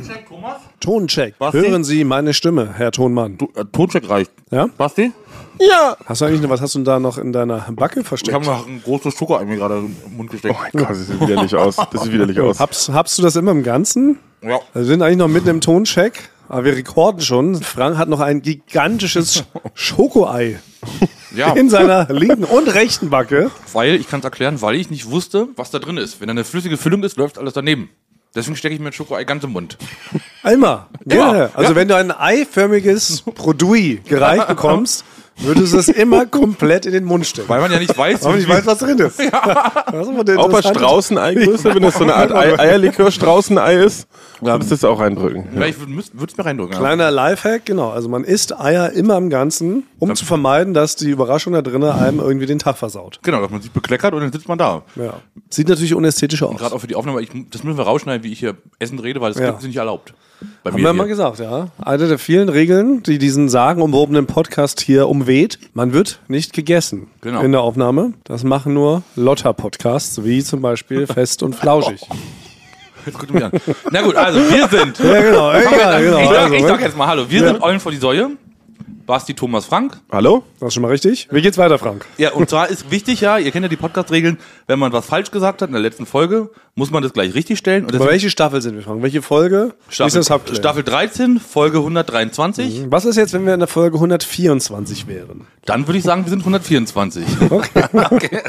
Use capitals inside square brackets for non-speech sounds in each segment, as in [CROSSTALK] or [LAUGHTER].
Toncheck, Thomas? Toncheck. Basti? Hören Sie meine Stimme, Herr Tonmann. Du, äh, Toncheck reicht. Ja? Basti? Ja. Hast du eigentlich noch, was hast du da noch in deiner Backe Ich versteckt? habe noch ein großes Schoko mir gerade im Mund gesteckt. Oh mein Gott, das sieht widerlich aus. Das sieht widerlich aus. Habst, habst du das immer im Ganzen? Ja. Wir sind eigentlich noch mitten im Toncheck, aber wir rekorden schon. Frank hat noch ein gigantisches Schokoei ja. in seiner linken und rechten Backe. Weil, ich kann es erklären, weil ich nicht wusste, was da drin ist. Wenn da eine flüssige Füllung ist, läuft alles daneben. Deswegen stecke ich mir ein Schokoei ganz im Mund. Immer. Immer. Ja. Also Ja. wenn du ein eiförmiges Produit gereicht bekommst, [LAUGHS] würdest du es immer komplett in den Mund stecken. Weil man ja nicht weiß, Aber ich wie- weiß, was drin ist. [LAUGHS] Das ist Auch bei Straußenei-Größe, wenn das so eine Art Ei Eierlikör-Straußenei ist, würdest du das auch reindrücken. Ja, ich würde es mir reindrücken. Ja. Kleiner Lifehack, genau. Also man isst Eier immer im Ganzen, um zu vermeiden, dass die Überraschung da drinnen einem irgendwie den Tag versaut. Genau, dass man sich bekleckert und dann sitzt man da. Ja. Sieht natürlich unästhetisch aus. Gerade auch für die Aufnahme, ich, das müssen wir rausschneiden, wie ich hier essen rede, weil das Ja. ist nicht erlaubt. Bei Haben wir mal gesagt, ja. Eine der vielen Regeln, die diesen sagenumwobenen Podcast hier umweht. Man wird nicht gegessen Genau. in der Aufnahme. Das machen nur Lotter-Podcasts, wie zum Beispiel [LAUGHS] Fest und Flauschig. Jetzt guckt mich an. Na gut, also wir sind. ja, genau. Ja, genau. ich sag, Also, ich ne? sag jetzt mal Hallo. Wir sind Eulen vor die Säue. Basti Thomas Frank. Hallo? Das ist schon mal richtig. Wie geht's weiter, Frank? Ja, und zwar ist wichtig, ja, ihr kennt ja die Podcast-Regeln, wenn man was falsch gesagt hat in der letzten Folge, muss man das gleich richtig stellen. Und welche Staffel sind wir, Frank? Welche Folge? Staffel. Staffel 13, Folge 123. Was ist jetzt, wenn wir in der Folge 124 wären? Dann würde ich sagen, wir sind 124. [LAUGHS] Okay.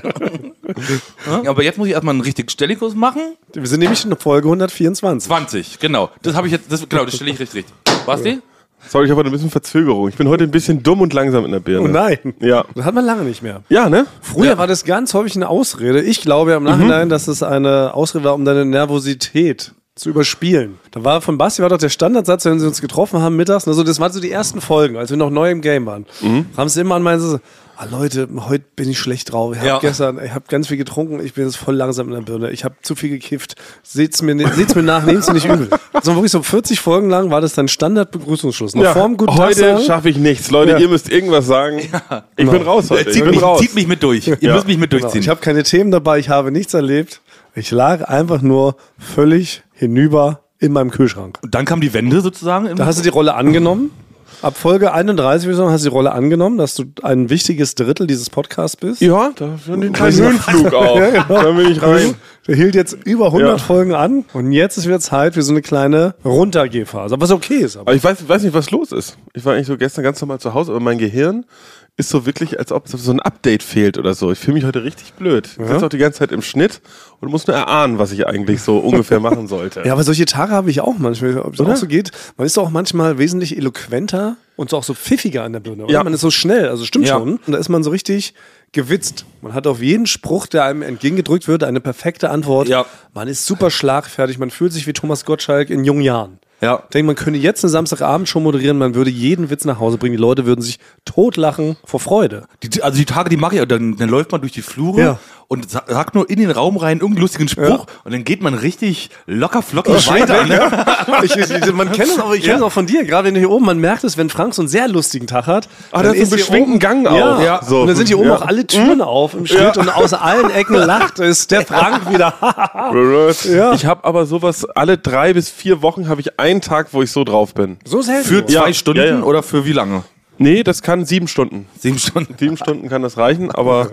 Ja, Aber jetzt muss ich erstmal einen richtigen Stellikus machen. Wir sind nämlich in der Folge 124. 20, genau. Das habe ich jetzt, das, genau, das stelle ich richtig richtig. Basti? Sorry, ich habe heute ein bisschen Verzögerung. Ich bin heute ein bisschen dumm und langsam in der Birne. Oh nein. Ja. Das hat man lange nicht mehr. Ja, ne? Früher war das ganz häufig eine Ausrede. Ich glaube ja im Nachhinein, dass es eine Ausrede war, um deine Nervosität zu überspielen. Da war von Basti war doch der Standardsatz, wenn sie uns getroffen haben mittags, also das waren so die ersten Folgen, als wir noch neu im Game waren. Haben sie immer an meinen ah Leute, heute bin ich schlecht drauf. Ich habe Ja. gestern, ich habe ganz viel getrunken, ich bin jetzt voll langsam in der Birne. Ich habe zu viel gekifft. Seht's mir, seht's mir nach, nehmt's mir nicht übel. So wirklich so 40 Folgen lang war das dann Standardbegrüßungsschluss. Noch ja. vorm guten heute schaffe ich nichts. Leute, Ja. ihr müsst irgendwas sagen. Ich bin raus heute. Ich Zieht bin mich, raus. zieht mich mit durch. Ihr Ja. müsst mich mit Genau. durchziehen. Ich habe keine Themen dabei, ich habe nichts erlebt. Ich lag einfach nur völlig hinüber in meinem Kühlschrank. Und dann kam die Wende sozusagen. im- Da hast du die Rolle angenommen. Ab Folge 31, würde ich sagen, hast du die Rolle angenommen, dass du ein wichtiges Drittel dieses Podcasts bist. Ja, da schon den kleinen Höhenflug auch. [LAUGHS] Da bin ich rein. Der hielt jetzt über 100 Ja. Folgen an und jetzt ist wieder Zeit für so eine kleine Runtergehphase. Was okay ist. Aber Aber ich weiß, weiß nicht, was los ist. Ich war eigentlich so gestern ganz normal zu Hause, aber mein Gehirn ist so wirklich, als ob so ein Update fehlt oder so. Ich fühle mich heute richtig blöd. Ich sitze auch die ganze Zeit im Schnitt und muss nur erahnen, was ich eigentlich so ungefähr [LAUGHS] machen sollte. Ja, aber solche Tage habe ich auch manchmal, ob es auch so geht. Man ist auch manchmal wesentlich eloquenter und so auch so pfiffiger an der Birne. Oder? Ja. Man ist so schnell, also stimmt Ja. schon. Und da ist man so richtig gewitzt. Man hat auf jeden Spruch, der einem entgegengedrückt wird, eine perfekte Antwort. Ja. Man ist super schlagfertig, man fühlt sich wie Thomas Gottschalk in jungen Jahren. Ja. Ich denke, man könnte jetzt eine Samstagabend schon moderieren, man würde jeden Witz nach Hause bringen, die Leute würden sich totlachen vor Freude. Die, also die Tage, die mache ich, dann, dann läuft man durch die Flure Ja. Und sa- sagt nur in den Raum rein irgendeinen lustigen Spruch und dann geht man richtig locker flockig weiter. Ne? [LAUGHS] Ich, ich, man kennt es auch, ich kenn es auch von dir, gerade wenn du hier oben, man merkt es, wenn Frank so einen sehr lustigen Tag hat. Ah, dann einen hier beschwingten Gang auch. Ja, Ja. So. Und dann sind hier oben Ja. auch alle Türen auf im Schnitt und aus allen Ecken [LAUGHS] lacht es der Frank wieder. [LAUGHS] Ja. Ich habe aber sowas, alle drei bis vier Wochen habe ich einen Tag, wo ich so drauf bin. so selten. Für zwei Ja. Stunden Ja, ja. oder für wie lange? Nee, das kann sieben Stunden. Sieben Stunden. Sieben Stunden kann das reichen, aber,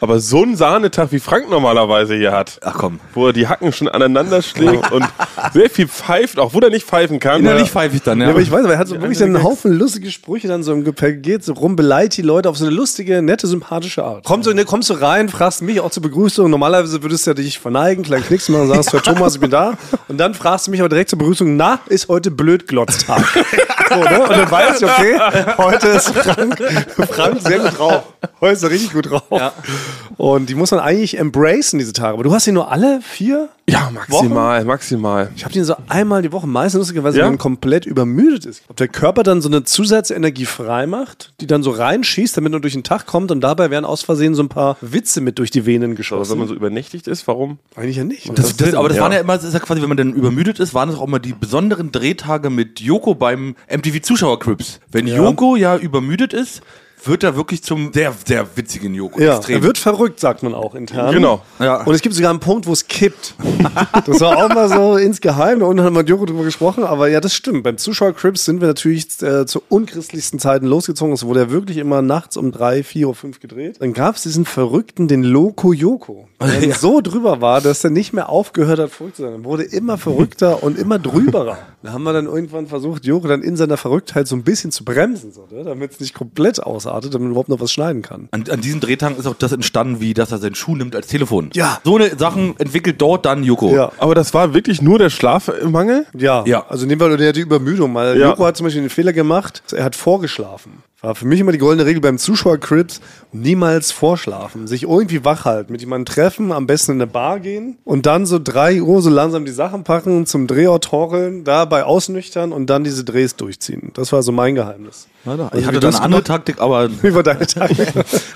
aber so ein Sahnetag wie Frank normalerweise hier hat. Ach komm. Wo er die Hacken schon aneinander schlägt [LAUGHS] und sehr viel pfeift, auch wo er nicht pfeifen kann. Innerlich Ja. pfeife ich dann, ja. Ja, aber ich weiß, aber er hat so wirklich einen Haufen lustige Sprüche dann so im Gepäck, geht so rum, beleidigt die Leute auf so eine lustige, nette, sympathische Art. Kommst du, ne, kommst du rein, fragst mich auch zur Begrüßung. Normalerweise würdest du ja dich verneigen, kleinen Knicks machen und sagst, Herr Thomas, ich bin da. Und dann fragst du mich aber direkt zur Begrüßung, na, ist heute Blödglotztag. [LAUGHS] so, ne? Und dann weißt du, okay, heute ist Frank, Frank sehr gut drauf. Heute ist er richtig gut drauf. Und die muss man eigentlich embracen, diese Tage. Aber du hast sie nur alle vier? Ja, maximal, maximal. Ich habe den so einmal die Woche, meistens lustigerweise, Ja? wenn man komplett übermüdet ist. Ob der Körper dann so eine Zusatzenergie frei macht, die dann so reinschießt, damit er durch den Tag kommt und dabei werden aus Versehen so ein paar Witze mit durch die Venen Aber wenn geschossen. man so übernächtigt ist, warum? Eigentlich ja nicht. Das, das, aber das ja. waren ja immer, das ist ja quasi, wenn man dann übermüdet ist, waren das auch immer die besonderen Drehtage mit Joko beim MTV Zuschauercrips. Wenn Joko ja übermüdet ist, wird er wirklich zum sehr, sehr witzigen Joko. Ja, er wird verrückt, sagt man auch intern. Genau. Ja. Und es gibt sogar einen Punkt, wo es kippt. [LAUGHS] Das war auch mal so insgeheim, da unten hat man mit Joko drüber gesprochen, aber ja, das stimmt. Beim Zuschauer Crips sind wir natürlich äh, zu unchristlichsten Zeiten losgezogen. Es wurde ja wirklich immer nachts um drei, vier oder fünf gedreht. Dann gab es diesen Verrückten, den Loco Joko, der [LAUGHS] Ja. so drüber war, dass er nicht mehr aufgehört hat, verrückt zu sein. Er wurde immer verrückter und immer drüberer. Da haben wir dann irgendwann versucht, Joko dann in seiner Verrücktheit so ein bisschen zu bremsen, so, ne? damit es nicht komplett ausartet, damit man überhaupt noch was schneiden kann. An, an diesen Drehtagen ist auch das entstanden, wie dass er seinen Schuh nimmt als Telefon. Ja. So eine Sachen entwickelt dort dann Joko. Ja. Aber das war wirklich nur der Schlafmangel? Ja, Ja. also nehmen wir der die Übermüdung, weil Ja. Joko hat zum Beispiel den Fehler gemacht, er hat vorgeschlafen. War für mich immer die goldene Regel beim Zuschauer-Crips, niemals vorschlafen. Sich irgendwie wach halten, mit jemandem treffen, am besten in eine Bar gehen und dann so drei Uhr so langsam die Sachen packen, zum Drehort torkeln, dabei ausnüchtern und dann diese Drehs durchziehen. Das war so mein Geheimnis. Ich wie hatte du dann eine andere Taktik, aber [LAUGHS] Wie war deine Tage? [LAUGHS]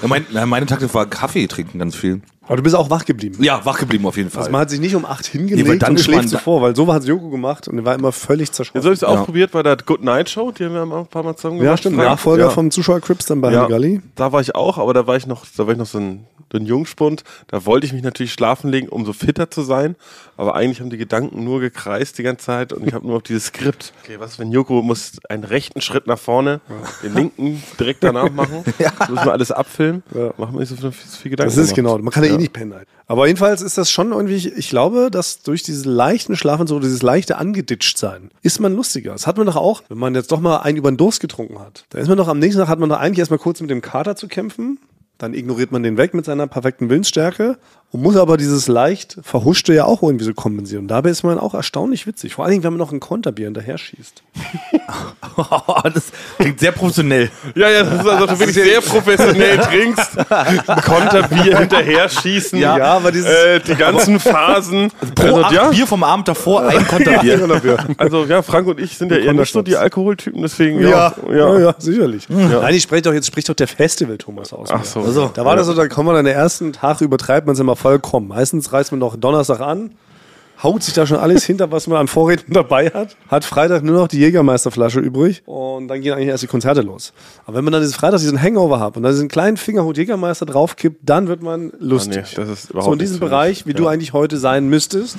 Ja, mein, na, meine Taktik war Kaffee trinken ganz viel. Aber du bist auch wach geblieben. Ja, wach geblieben auf jeden Fall. Also man hat sich nicht um acht hingelegt Nee, dann und schläft zuvor, weil so hat es Joko gemacht und er war immer völlig zerschossen. Jetzt habe ich es auch Ja. probiert bei der Good Night Show, die haben wir auch ein paar Mal zusammen gemacht. ja, stimmt. Nachfolger ja. vom Zuschauer-Crips dann bei ja, Halligalli. Da war ich auch, aber da war ich noch, da war ich noch so ein, so ein Jungspund. Da wollte ich mich natürlich schlafen legen, um so fitter zu sein. Aber eigentlich haben die Gedanken nur gekreist die ganze Zeit und ich habe nur auf dieses Skript. Okay, was, wenn Joko muss einen rechten Schritt nach vorne, den linken direkt danach [LAUGHS] machen. Das müssen wir alles abfilmen. Ja. Machen wir nicht so viel, viel Gedanken. Das ist gemacht. genau, man kann ja, eh nicht pennen. Halt. Aber jedenfalls ist das schon irgendwie, ich glaube, dass durch diesen leichten Schlafentzug, dieses leichte angeditscht sein, ist man lustiger. Das hat man doch auch, wenn man jetzt doch mal einen über den Durst getrunken hat. Da ist man doch am nächsten Tag, hat man doch eigentlich erstmal kurz mit dem Kater zu kämpfen. Dann ignoriert man den weg mit seiner perfekten Willensstärke und muss aber dieses leicht Verhuschte ja auch irgendwie so kompensieren. Und dabei ist man auch erstaunlich witzig. Vor allen Dingen, wenn man noch ein Konterbier hinterher schießt. [LAUGHS] das klingt sehr professionell. Ja, ja, das ist also, dass du wirklich sehr professionell trinkst, Konterbier hinterher schießen, Ja, aber dieses- äh, die ganzen Phasen. Pro Also, acht ja, Bier vom Abend davor, ein Konterbier. also ja, Frank und ich sind ja eher nicht so die Alkoholtypen, deswegen ja, ja, ja, sicherlich. Nein, ich spreche doch jetzt spricht doch der Festival Thomas aus. Ach so. Also, da war das so, da kommt man an den ersten Tag, übertreibt man es immer vollkommen. Meistens reißt man noch Donnerstag an, haut sich da schon alles [LAUGHS] hinter, was man an Vorräten dabei hat, hat Freitag nur noch die Jägermeisterflasche übrig und dann gehen eigentlich erst die Konzerte los. Aber wenn man dann dieses Freitag diesen Hangover hat und dann diesen kleinen Fingerhut Jägermeister draufkippt, dann wird man lustig. Ah, nee, das ist überhaupt so in diesem. Bereich, wie du Ja. eigentlich heute sein müsstest,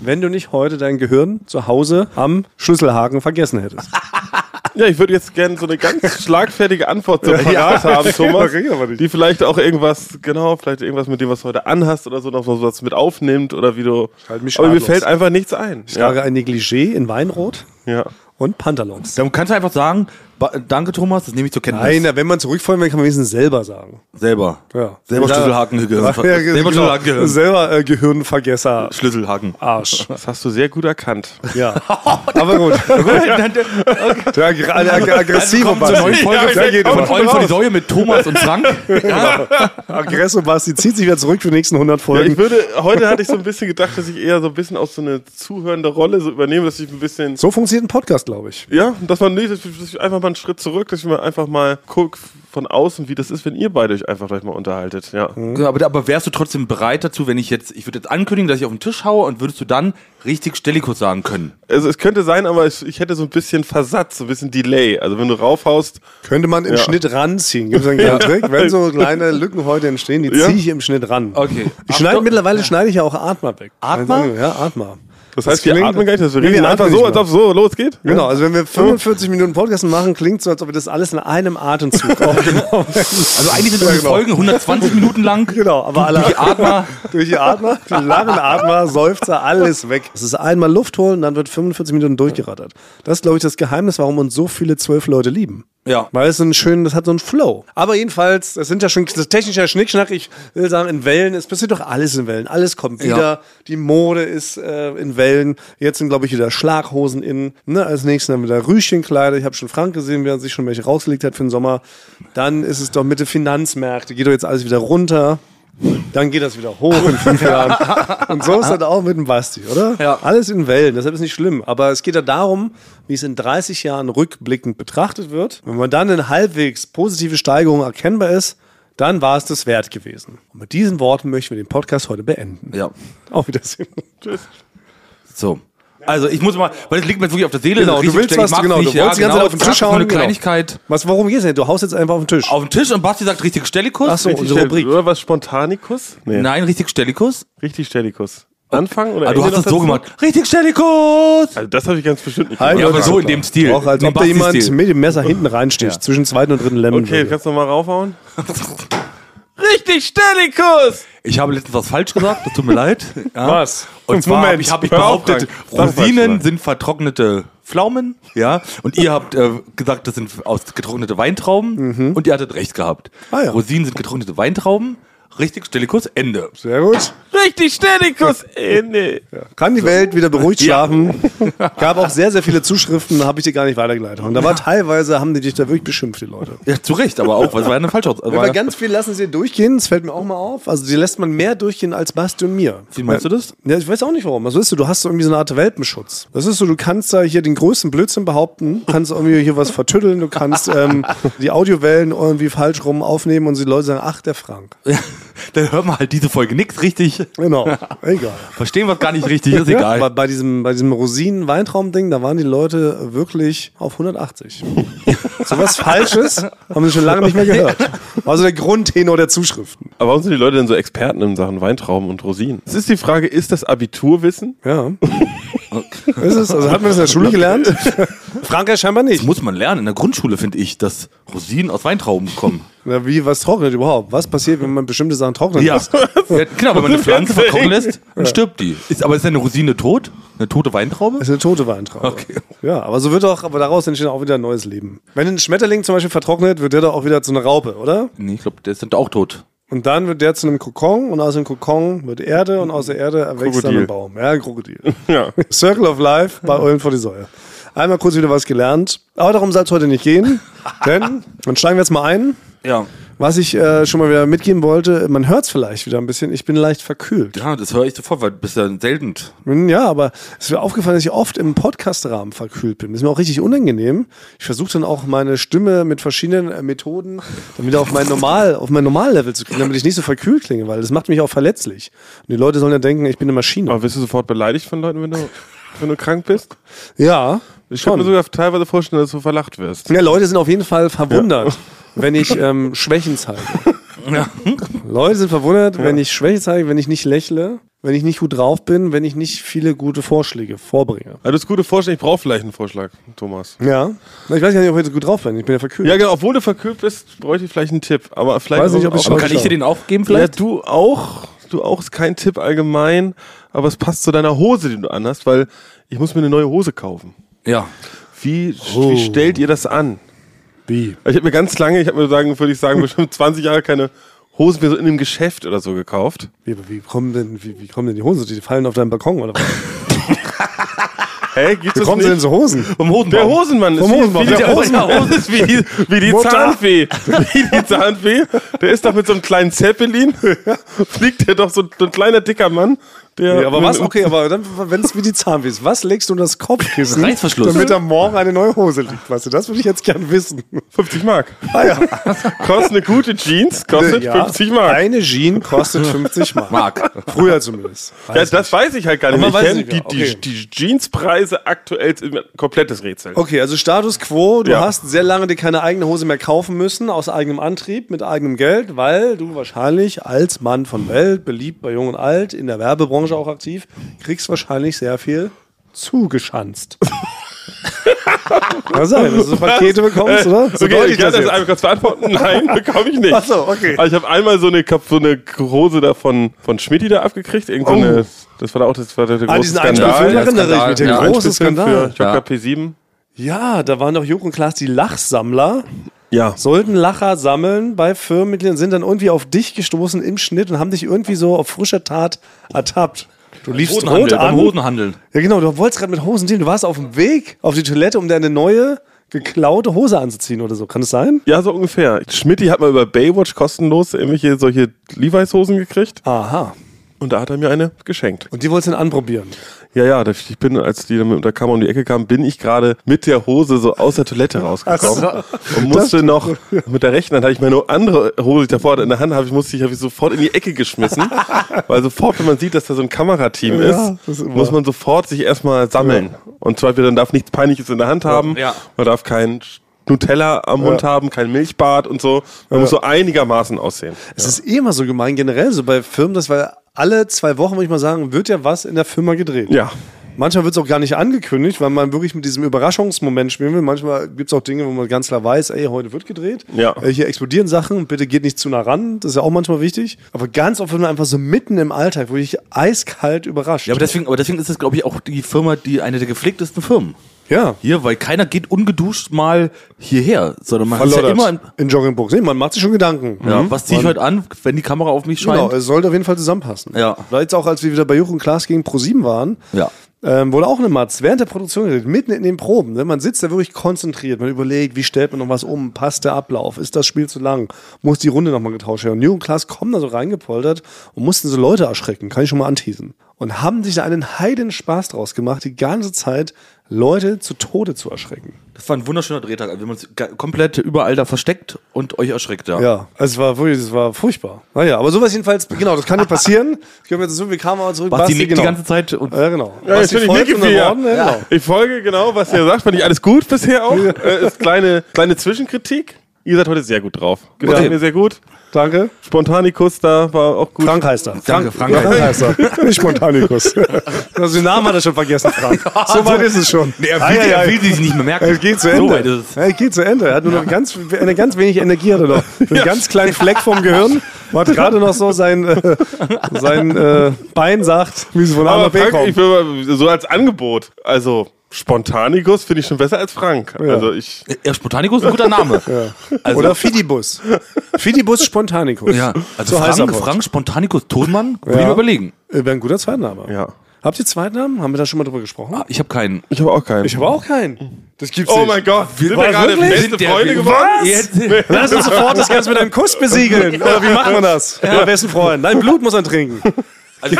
wenn du nicht heute dein Gehirn zu Hause am Schlüsselhaken vergessen hättest. [LAUGHS] Ja, ich würde jetzt gerne so eine ganz [LAUGHS] schlagfertige Antwort so parat haben, Thomas. Die vielleicht auch irgendwas, genau, vielleicht irgendwas mit dem, was du heute anhast oder so, noch so was mit aufnimmt oder wie du. Halt mich aber mir fällt einfach nichts ein. Ich trage ein Negligé in Weinrot Ja. und Pantalons. Dann kannst du einfach sagen, ba- danke Thomas, das nehme ich zur Kenntnis. Nein, wenn man zurückfallen will, kann man wenigstens selber sagen. Selber. Ja. Selber Ja. Schlüsselhaken [LAUGHS] Gehirn. Ja, Selber genau. Schlüsselhaken Selber äh, Gehirnvergesser. Schlüsselhaken. Arsch. Das hast du sehr gut erkannt. Ja. [LAUGHS] Aber gut. Der, der aggr aggressive Kommen zur neuen Basti. Folge Der geht von. Freunde von die Säue mit Thomas und Frank. Aggressor Basti zieht sich wieder zurück für die nächsten 100 Ja, Folgen. ich würde, heute hatte ich so ein bisschen gedacht, dass ich eher so ein bisschen aus so eine zuhörende Rolle so übernehme, dass ich ein bisschen, so funktioniert ein Podcast, glaube ich. ja, dass man nicht, dass ich einfach mal einen Schritt zurück, dass ich mal einfach mal gucke von außen, wie das ist, wenn ihr beide euch einfach gleich mal unterhaltet, ja. Ja, aber, aber wärst du trotzdem bereit dazu, wenn ich jetzt, ich würde jetzt ankündigen, dass ich auf den Tisch haue und würdest du dann richtig Stellikus sagen können? Also es könnte sein, aber ich, ich hätte so ein bisschen Versatz, so ein bisschen Delay. Also wenn du raufhaust, Könnte man im Ja. Schnitt ranziehen. Gibt es einen [LAUGHS] kleinen Trick? Wenn so [LAUGHS] kleine Lücken heute entstehen, die Ja. ziehe ich im Schnitt ran. Okay. Ich schneide mittlerweile schneide ich ja auch Atma weg. Atma? Ja, Atma. Das heißt, wir klingt- atmen gar nicht, dass wir reden wir einfach so, als ob so losgeht. Genau, also wenn wir 45 Minuten Podcast machen, klingt so, als ob wir das alles in einem Atemzug [LAUGHS] aufgenommen hätten. [LAUGHS] Also eigentlich sind unsere genau. Folgen 120 Minuten lang. Genau, aber alle Die Atma. [LAUGHS] durch die Atmer, die langen Atmer, Seufzer, alles weg. Es ist einmal Luft holen, dann wird 45 Minuten durchgerattert. Das ist, glaube ich, das Geheimnis, warum uns so viele zwölf Leute lieben. Ja. Weil es so einen schönen, das hat so einen Flow. Aber jedenfalls, das sind ja schon das ist technischer Schnickschnack. Ich will sagen, in Wellen, es passiert doch alles in Wellen. Alles kommt wieder. Ja. Die Mode ist äh, in Wellen. Jetzt sind, glaube ich, wieder Schlaghosen in. Ne? Als nächstes dann wieder Rüschenkleider. Ich habe schon Frank gesehen, wie er sich schon welche rausgelegt hat für den Sommer. Dann ist es doch mit den Finanzmärkten. Geht doch jetzt alles wieder runter. Dann geht das wieder hoch in fünf Jahren. Und so ist das auch mit dem Basti, oder? Ja. Alles in Wellen, deshalb ist nicht schlimm. Aber es geht ja darum, wie es in 30 Jahren rückblickend betrachtet wird. Wenn man dann eine halbwegs positive Steigerung erkennbar ist, dann war es das wert gewesen. Und mit diesen Worten möchten wir den Podcast heute beenden. Ja. Auf Wiedersehen. Tschüss. So. Also ich muss mal, weil das liegt mir jetzt wirklich auf der Seele. Genau, du willst was, genau, du nicht, wolltest die ganze Zeit auf den Tisch hauen, eine genau. Kleinigkeit Was, worum geht's denn? Du haust jetzt einfach auf den Tisch. auf den Tisch und Basti sagt richtig Stellikus. Ach so, Richtig unsere Rubrik. Oder was Spontanicus? Nee, Nein, richtig Stellikus. richtig Stellikus. Anfang oder Ah, du hast noch so gemacht. Richtig Stellikus. Also das habe ich ganz bestimmt nicht Halt, gemacht. Ja, aber so in dem Stil. Auch als ob da jemand mit dem Messer hinten reinsticht, zwischen zweiten und dritten Lemon. Okay, kannst du noch mal raufhauen? [LAUGHS] richtig Stellikus! Ich habe letztens was falsch gesagt, das tut mir leid. [LAUGHS] Ja. Was? Und zwar Moment, habe ich, hab ich auf, behauptet, falsch Rosinen sind vertrocknete Pflaumen, ja. Und ihr habt äh, gesagt, das sind aus getrocknete Weintrauben und ihr hattet recht gehabt. Ah, ja. Rosinen sind getrocknete Weintrauben. Richtig, Stellikus, Ende. Sehr gut. Richtig Stellikus! Ende! Kann die Welt wieder beruhigt schlafen. [LAUGHS] Gab auch sehr, sehr viele Zuschriften, habe ich dir gar nicht weitergeleitet. Und da war teilweise, haben die dich da wirklich beschimpft, die Leute. Ja, zu Recht, aber auch, weil es war ja eine Falschaus. Aber ganz viel lassen sie durchgehen, das fällt mir auch mal auf. Also die lässt man mehr durchgehen als Basti und mir. Wie meinst du das? Ja, ich weiß auch nicht warum. Also weißt du, du hast so irgendwie so eine Art Welpenschutz. Das ist so, du kannst da hier den größten Blödsinn behaupten, kannst irgendwie hier was vertüddeln, du kannst ähm, [LAUGHS] die Audiowellen irgendwie falsch rum aufnehmen und die Leute sagen, ach, der Frank. [LAUGHS] [LAUGHS] Dann hören wir halt diese Folge nix richtig. Genau, egal. Verstehen wir gar nicht richtig, ist egal. aber bei diesem, bei diesem Rosinen-Weintraum-Ding, da waren die Leute wirklich auf 180. [LAUGHS] so was Falsches haben sie schon lange nicht mehr gehört. Also der Grundtenor der Zuschriften. Aber warum sind die Leute denn so Experten in Sachen Weintrauben und Rosinen? Es ist die Frage, ist das Abiturwissen? Ja. [LAUGHS] Ist es? Also hat man das in der Schule gelernt? [LAUGHS] Frankreich scheinbar nicht. Muss man lernen. In der Grundschule finde ich, dass Rosinen aus Weintrauben kommen. Na, wie, was trocknet überhaupt? Was passiert, wenn man bestimmte Sachen trocknet Ja. [LAUGHS] lässt? ja genau, wenn man eine Pflanze verkochen [LAUGHS] lässt, dann stirbt die. Ist, aber ist eine Rosine tot? Eine tote Weintraube? Das ist eine tote Weintraube. Okay. Ja, aber so wird auch, aber daraus entsteht auch wieder ein neues Leben. Wenn ein Schmetterling zum Beispiel vertrocknet, wird der doch auch wieder zu einer Raupe, oder? Nee, ich glaube, der ist dann auch tot. Und dann wird der zu einem Kokon und aus dem Kokon wird Erde und aus der Erde erwächst dann ein Baum. Ja, ein Krokodil. [LAUGHS] Ja. Circle of Life bei Eulen vor die Säue. Einmal kurz wieder was gelernt. Aber darum soll es heute nicht gehen. [LAUGHS] Denn, dann steigen wir jetzt mal ein. Ja. Was ich äh, schon mal wieder mitgeben wollte, man hört es vielleicht wieder ein bisschen, ich bin leicht verkühlt. Ja, das höre ich sofort, weil du bist ja selten. Hm, Ja, aber es ist mir aufgefallen, dass ich oft im Podcast-Rahmen verkühlt bin. Das ist mir auch richtig unangenehm. Ich versuche dann auch meine Stimme mit verschiedenen äh, Methoden dann wieder auf mein Normal, auf mein Normallevel zu kriegen, damit ich nicht so verkühlt klinge, weil das macht mich auch verletzlich. Und die Leute sollen ja denken, ich bin eine Maschine. Aber wirst du sofort beleidigt von Leuten, wenn du, wenn du krank bist? Ja, Ich kann mir sogar teilweise vorstellen, dass du verlacht wirst. Ja, Leute sind auf jeden Fall verwundert, [LAUGHS] wenn ich ähm, Schwächen zeige. Ja. Leute sind verwundert, wenn ich Schwäche zeige, wenn ich nicht lächle, wenn ich nicht gut drauf bin, wenn ich nicht viele gute Vorschläge vorbringe. Also das ist gute Vorschlag. Ich brauche vielleicht einen Vorschlag, Thomas. Ja. Ich weiß gar nicht, ob ich jetzt gut drauf bin. Ich bin ja verkühlt. Ja, genau. Obwohl du verkühlt bist, bräuchte ich vielleicht einen Tipp. Aber vielleicht Weiß nicht, ob ich auch, Aber kann ich dir den auch geben Ja, vielleicht? du auch. Du auch ist kein Tipp allgemein, aber es passt zu deiner Hose, die du anhast, weil ich muss mir eine neue Hose kaufen. Ja. Wie, Oh. wie stellt ihr das an? Wie? Ich habe mir ganz lange, ich habe mir sagen, würde ich sagen, [LAUGHS] bestimmt 20 Jahre keine Hosen mehr so in einem Geschäft oder so gekauft. Wie, wie, kommen denn, wie, wie kommen denn die Hosen? Die fallen auf deinem Balkon oder was? [LAUGHS] Hä, gibt's Wie kommen sie denn so Hosen? Vom Hodenbaum. Der Hosenmann ist Vom wie, Hosenmann. wie die, Der Hosenmann. Hosenmann ist wie die, wie die Mutter. Zahnfee. Wie die Zahnfee. Der ist doch mit so einem kleinen Zeppelin, fliegt der doch so ein kleiner dicker Mann. Der Ja, aber was? [LAUGHS] Okay, aber dann, wenn es wie die Zahnweh ist, was legst du unter das Kopfkissen, Reißverschluss. damit am Morgen eine neue Hose liegt? Weißt du, das würde ich jetzt gern wissen. 50 Mark. Ah ja. Kostet eine gute Jeans, kostet ja. 50 Mark. Eine Jeans kostet 50 Mark. Mark. Früher zumindest. Ja, das weiß ich halt gar nicht. Ich weiß kenne die, okay. die, die Jeanspreise aktuell ein komplettes Rätsel. Okay, also Status quo, du Ja. hast sehr lange dir keine eigene Hose mehr kaufen müssen, aus eigenem Antrieb, mit eigenem Geld, weil du wahrscheinlich als Mann von Welt, beliebt bei Jung und Alt, in der Werbebranche auch aktiv, kriegst wahrscheinlich sehr viel zugeschanzt. [LAUGHS] Kann sein, dass du so Pakete bekommst, oder? So okay, ich kann das jetzt. einfach kurz beantworten. Nein, [LAUGHS] bekomme ich nicht. Ach so, okay. Aber ich habe einmal so eine, Kap- so eine Hose da von, von Schmidti da abgekriegt. Irgend so Oh. eine, das war da auch das war der große An diesen Skandal. Ja, erinnere ich Skandal. mich, der Ja, große Skandal. Für Joker Ja. P7. Ja, da waren doch und Klaas die Lachsammler, Ja. sollten Lacher sammeln bei Firmenmitgliedern, sind dann irgendwie auf dich gestoßen im Schnitt und haben dich irgendwie so auf frischer Tat ertappt. Du liefst rot an. Hosenhandeln. Ja, genau, du wolltest gerade mit Hosen dealen. Du warst auf dem Weg auf die Toilette, um deine neue, geklaute Hose anzuziehen oder so. Kann es sein? Ja, so ungefähr. Schmidti hat mal über Baywatch kostenlos irgendwelche solche Levi's-Hosen gekriegt Aha. und da hat er mir eine geschenkt. Und die wolltest du dann anprobieren. Ja, ja, ich bin, als die mit der Kamera um die Ecke kam, bin ich gerade mit der Hose so aus der Toilette rausgekommen und musste noch mit der rechten Hand hatte ich meine andere Hose, die ich davor hatte, in der Hand habe ich musste ich, habe ich sofort in die Ecke geschmissen, [LAUGHS] weil sofort, wenn man sieht, dass da so ein Kamerateam Ja, ist, das ist muss man sofort sich erstmal sammeln und zwar dann darf nichts Peinliches in der Hand haben, Ja. man darf kein Nutella am Mund haben, kein Milchbad und so. Man muss so einigermaßen aussehen. Es ist eh immer so gemein, generell so bei Firmen, dass weil alle zwei Wochen, würde ich mal sagen, wird ja was in der Firma gedreht. Ja. Manchmal wird es auch gar nicht angekündigt, weil man wirklich mit diesem Überraschungsmoment spielen will. Manchmal gibt es auch Dinge, wo man ganz klar weiß, ey, heute wird gedreht. Ja. Äh, hier explodieren Sachen, bitte geht nicht zu nah ran. Das ist ja auch manchmal wichtig. Aber ganz oft wird man einfach so mitten im Alltag, wo ich eiskalt überrascht. Ja, aber deswegen, aber deswegen ist es, glaube ich, auch die Firma, die eine der gepflegtesten Firmen. Ja. Hier, weil keiner geht ungeduscht mal hierher, sondern man ist ja immer in, in Joggingbox. Nee, man macht sich schon Gedanken. ja, was ziehe ich heute an, wenn die Kamera auf mich scheint. Genau, es sollte auf jeden Fall zusammenpassen. Ja. War jetzt auch, als wir wieder bei Juch und Klaas gegen Pro7 waren, Ja. ähm, wurde auch eine Matz während der Produktion geredet, mitten in den Proben. Ne? Man sitzt da wirklich konzentriert, man überlegt, wie stellt man noch was um, passt der Ablauf, ist das Spiel zu lang, muss die Runde nochmal getauscht werden. Und Juch und Klaas kommen da so reingepoltert und mussten so Leute erschrecken, kann ich schon mal anteasen. Und haben sich da einen heiden Spaß draus gemacht, die ganze Zeit Leute zu Tode zu erschrecken. Das war ein wunderschöner Drehtag. Wir haben uns komplett überall da versteckt und euch erschreckt, ja. Ja, also es war wirklich, es war furchtbar. Naja, aber sowas jedenfalls, genau, das kann dir [LAUGHS] passieren. Können wir jetzt so, wir kamen mal zurück. Basti nickt genau. die ganze Zeit und Ja, genau. Ja, Basti ich folgt. Worten, ja, genau. Ich folge genau, was ihr sagt. Fand ich alles gut bisher auch. Äh, ist kleine, kleine Zwischenkritik. Ihr seid heute sehr gut drauf. Gefällt Okay. mir sehr gut. Danke. Spontanikus da war auch gut. Frank heißt er. Danke, Frank Frank heißt er. [LAUGHS] Nicht Spontanikus. Also den Namen hat er schon vergessen, Frank. [LAUGHS] So weit ist es schon. Nee, er will, Ei, ei, er will sich nicht mehr merken. Es geht zu So weit Ende. ist es. Ja, es geht zu Ende. Er hat nur noch ganz, eine ganz wenig Energie hat er noch. [LAUGHS] Einen ganz kleinen Fleck vom Gehirn. Man hat gerade noch so sein, äh, sein äh, Bein sagt, wie sie von A Aber nach B Frank, kommen. ich will mal, so als Angebot. Also, Spontanikus finde ich schon besser als Frank. Also ich. Ja, Spontanikus ist ein guter Name. [LAUGHS] Also, Oder Fidibus. Fidibus Spontanicus. ja, also so Frank. Frank Spontanikus Tonmann, würde Ja. ich mir überlegen. Äh, Wäre ein guter Zweitname. Ja. Habt ihr Zweitnamen? Haben wir da schon mal drüber gesprochen? Ah, Ich habe keinen. Ich habe auch keinen. Ich habe auch keinen. Das gibt's oh nicht. mein Gott, sind wir Was, gerade wirklich? beste Freunde geworden? Lass uns sofort das Ganze mit einem Kuss besiegeln. [LAUGHS] Oder wie macht man das? Ja. besten Freund. Dein Blut muss er trinken. Also,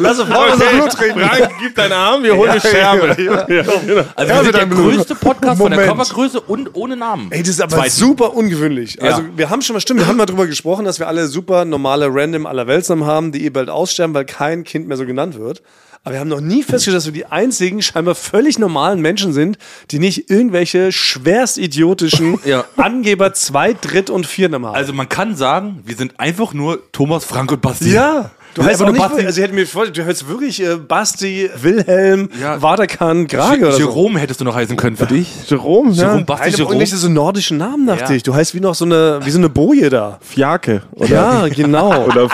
Lass sofort unser Blut trinken. Frank, gib deinen Arm, wir holen eine Scherbe. Ja, genau. also wir sind der Blut. größte Podcast von der Moment. Covergröße und ohne Namen. Ey, das ist aber Zweitens. super ungewöhnlich. Also, Ja. wir haben schon mal, stimmt, wir haben mal drüber gesprochen, dass wir alle super normale random aller Weltsnamen haben, die eh bald aussterben, weil kein Kind mehr so genannt wird. Aber wir haben noch nie festgestellt, dass wir die einzigen scheinbar völlig normalen Menschen sind, die nicht irgendwelche schwerst idiotischen [LAUGHS] Ja. Angeber Zweit-, Dritt- und Viernamen haben. Also man kann sagen, wir sind einfach nur Thomas, Frank und Basti. Ja. Du sind auch nicht, Basti. also ich hätte mir vor, du heißt wirklich äh, Basti, Wilhelm, Ja. Waderkan, Grage oder so. Jerome hättest du noch heißen können für dich. Jerome, Jerome, ja. Basti, Alter, Jerome. irgendwelche so nordischen Namen nach Ja. dich. Du heißt wie noch so eine, wie so eine Boje da. Fjake. Oder, Ja, genau. [LAUGHS] oder,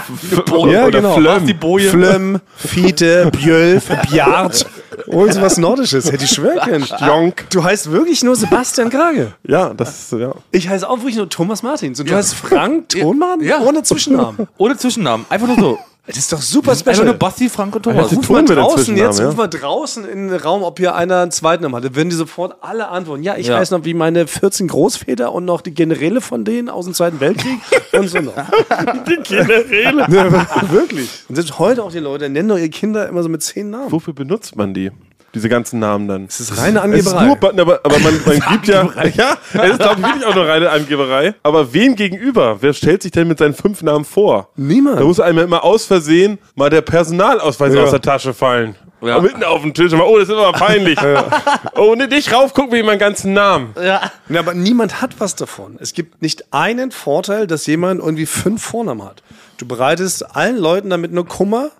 Boje. ja, oder genau. Flöm. Basti Boje. Flöm, Fiete, Bjölf, Bjart. [LAUGHS] Irgend so was Nordisches. Hätte ich schwören können. Jonk. Du heißt wirklich nur Sebastian Grage. Ja, das ist, ja. Ich heiße auch wirklich nur Thomas Martins. Und du Ja. heißt Frank Thonmann Ja. ohne Zwischennamen. Ohne Zwischennamen. Einfach nur so. Das ist doch super Einfach special. nur Basti, Frank und Thomas. Ruf mal Ton mit dem draußen jetzt, ja? ruf mal draußen in den Raum, ob hier einer einen Zweitnamen hat. Dann würden die sofort alle antworten. Ja, ich Ja. weiß noch, wie meine 14 Großväter und noch die Generäle von denen aus dem Zweiten Weltkrieg [LAUGHS] und so noch. [LAUGHS] Die Generäle. [LAUGHS] Ja, wirklich. Und selbst heute auch die Leute nennen doch ihre Kinder immer so mit zehn Namen. Wofür benutzt man die? Diese ganzen Namen dann. Das ist reine Es ist Angeberei. nur, Button, aber, aber man, [LAUGHS] man gibt ja, ja, es ist glaube ich wirklich auch nur reine Angeberei. Aber wem gegenüber? Wer stellt sich denn mit seinen fünf Namen vor? Niemand. Da muss einem immer aus Versehen mal der Personalausweis Ja. aus der Tasche fallen. Ja. Und Mitten auf dem Tisch. Und mal, Oh, das ist aber peinlich. [LAUGHS] Oh, ne, nicht rauf, guck mir meinen ganzen Namen. Ja, aber niemand hat was davon. Es gibt nicht einen Vorteil, dass jemand irgendwie fünf Vornamen hat. Du bereitest allen Leuten damit nur Kummer,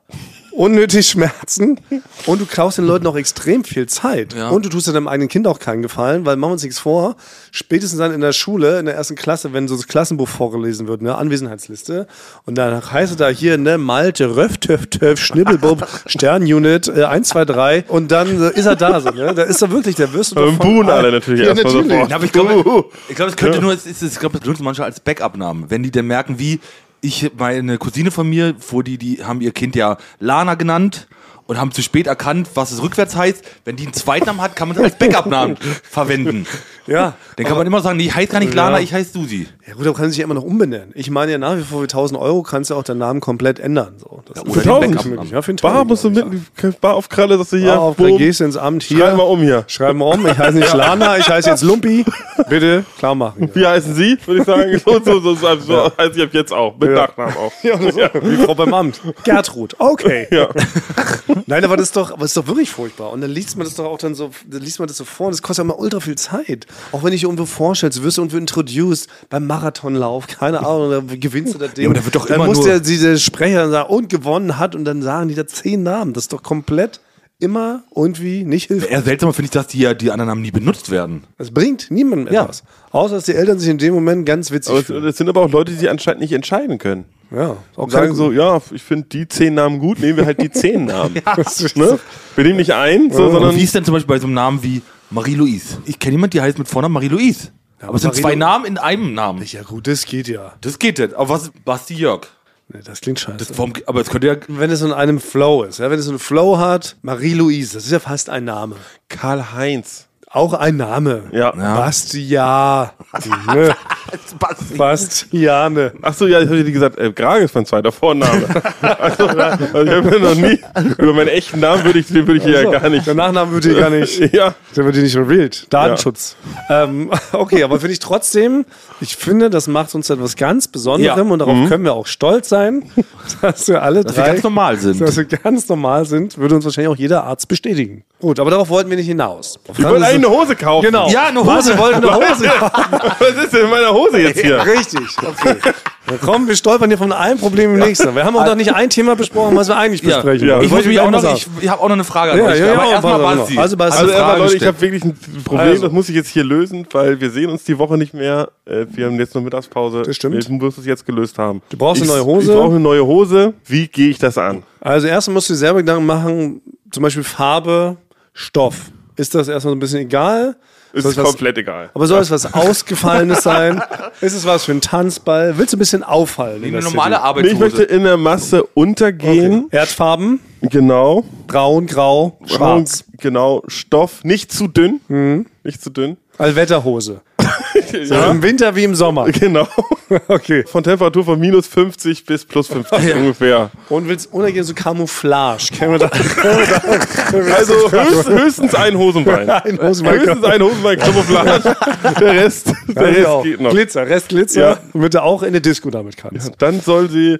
unnötig Schmerzen und du klaust den Leuten auch extrem viel Zeit. Ja. Und du tust deinem eigenen Kind auch keinen Gefallen, weil machen wir uns nichts vor, spätestens dann in der Schule, in der ersten Klasse, wenn so das Klassenbuch vorgelesen wird, ne, Anwesenheitsliste, und dann heißt es da hier, ne, Malte, Röff, Töff, Töff, Schnibbelbub, [LAUGHS] Sternunit, äh, 1, 2, 3, und dann äh, ist er da so, ne? Da ist er wirklich, der wirst du doch buhen alle natürlich ja, erstmal natürlich. sofort. Ja, aber ich glaube, ich glaube, es könnte nur, es ist, ich glaube, das benutzen manche als Backup-Namen. Wenn die dann merken, wie ich, meine Cousine von mir, wo die, die haben ihr Kind ja Lana genannt und haben zu spät erkannt, was es rückwärts heißt. Wenn die einen Zweitnamen hat, kann man das als Backup-Namen [LAUGHS] verwenden. Ja. Dann kann man immer sagen, nee, ich heiße gar nicht Lana, ich heiße Susi. Ja gut, aber kann sich ja immer noch umbenennen. Ich meine ja nach wie vor für 1000 Euro kannst du auch deinen Namen komplett ändern. So. Das oder ist auch Backup möglich. Ja, für Bar musst du mit, Bar auf Kralle, dass du ja. hier. Bar auf, dann gehst du ins Amt hier. Schreib mal um hier. Schreib mal um, ich heiße nicht [LAUGHS] Lana, ich heiße jetzt Lumpi. Bitte klar machen. Wie heißen Sie? Würde ich sagen. [LAUGHS] So, so, so, so, so heiße ich ab jetzt auch. Mit Ja. Nachnamen auch. Ja, so. Wie Frau beim Amt. Gertrud, okay. Ja. [LAUGHS] Nein, aber das ist doch, aber das ist doch wirklich furchtbar. Und dann liest man das doch auch dann so, dann liest man das so vor und das kostet ja immer ultra viel Zeit. Auch wenn ich irgendwo vorstellst, wirst du irgendwo introduced beim Marathonlauf, keine Ahnung, da gewinnst du das Ding. aber da wird doch dann immer muss nur- der, dieser Sprecher dann sagen, und gewonnen hat und dann sagen die da zehn Namen. Das ist doch komplett immer irgendwie nicht hilfreich. Eher seltsamer finde ich, dass die ja die anderen Namen nie benutzt werden. Das bringt niemandem Ja. etwas. Außer, dass die Eltern sich in dem Moment ganz witzig Aber es, fühlen. das sind aber auch Leute, die sich anscheinend nicht entscheiden können. Ja, auch Und sagen so, ja, ich finde die zehn Namen gut, nehmen wir halt die zehn [LAUGHS] Namen. ne? Wir nehmen nicht ein, so, Und sondern wie ist denn zum Beispiel bei so einem Namen wie Marie-Louise? Ich kenne jemanden, die heißt mit Vornamen Marie-Louise. Aber es sind zwei Namen in einem Namen. Ja gut, das geht ja. Das geht nicht. Aber was ist Basti Jörg? Nee, das klingt scheiße. Warum, aber es könnte ja. wenn es in einem Flow ist, ja, wenn es so einen Flow hat, Marie-Louise, das ist ja fast ein Name. Karl-Heinz. Auch ein Name. Ja. Ja. Bastia. [LAUGHS] ne? Bastiane. Achso, ja, ich habe dir gesagt, äh, Grage ist mein zweiter Vorname. [LAUGHS] also, also ich habe mir noch nie, über meinen echten Namen würde ich, den würde ich hier ja gar nicht. Der Nachname wird hier gar nicht, [LAUGHS] Ja, der wird hier nicht revealed. Datenschutz. Ähm, [LAUGHS] okay, aber finde ich trotzdem, ich finde, das macht uns etwas ganz Besonderem Ja. und darauf können wir auch stolz sein, dass wir alle Dass wir drei ganz normal sind. Dass wir ganz normal sind, würde uns wahrscheinlich auch jeder Arzt bestätigen. Gut, aber darauf wollten wir nicht hinaus. ich wollte eigentlich eine Hose kaufen. Genau. Ja, eine Hose. wir wollten eine Hose. Was ist denn in meiner Hose jetzt hier? Richtig, okay. Komm, wir stolpern hier von einem Problem im nächsten. Wir haben auch noch nicht ein Thema besprochen, was wir eigentlich Ja. besprechen. Ja. wollen. Ich, ich, ich habe auch noch eine Frage an Ja, euch. ja, ja, aber erstmal warte, warte. Basti. Also, Basti, Also, aber Leute, ich habe wirklich ein Problem, Also. das muss ich jetzt hier lösen, weil wir sehen uns die Woche nicht mehr. Äh, Wir haben jetzt noch Mittagspause. Das stimmt. Du musst es jetzt gelöst haben. Du brauchst eine neue Hose? Ich brauche eine neue Hose. Wie gehe ich das an? Also erstmal musst du dir selber Gedanken machen, zum Beispiel Farbe, Stoff. Ist das erstmal so ein bisschen egal? Ist Soll es was- komplett egal. Aber soll es was Ausgefallenes sein? [LAUGHS] Ist es was für ein Tanzball? Willst du ein bisschen auffallen? in Eine normale? Nee, ich möchte in der Masse untergehen. Erdfarben, Genau. braun, grau, schwarz. Braun, Genau. Stoff. Nicht zu dünn. Mhm. Nicht zu dünn. Allwetterhose. [LAUGHS] Ja. Im Winter wie im Sommer. [LAUGHS] Genau. Okay. Von Temperatur von minus 50 bis plus 50 ungefähr. Und willst untergehen so Camouflage. [LAUGHS] Kennen wir da? Also höchst, höchstens ein Hosenbein. [LAUGHS] Ein Hosenbein. Höchstens ein Hosenbein Camouflage. Der Rest, der Rest geht noch. Glitzer, Rest Glitzer, Ja. damit du auch in der Disco damit kannst. Dann soll sie.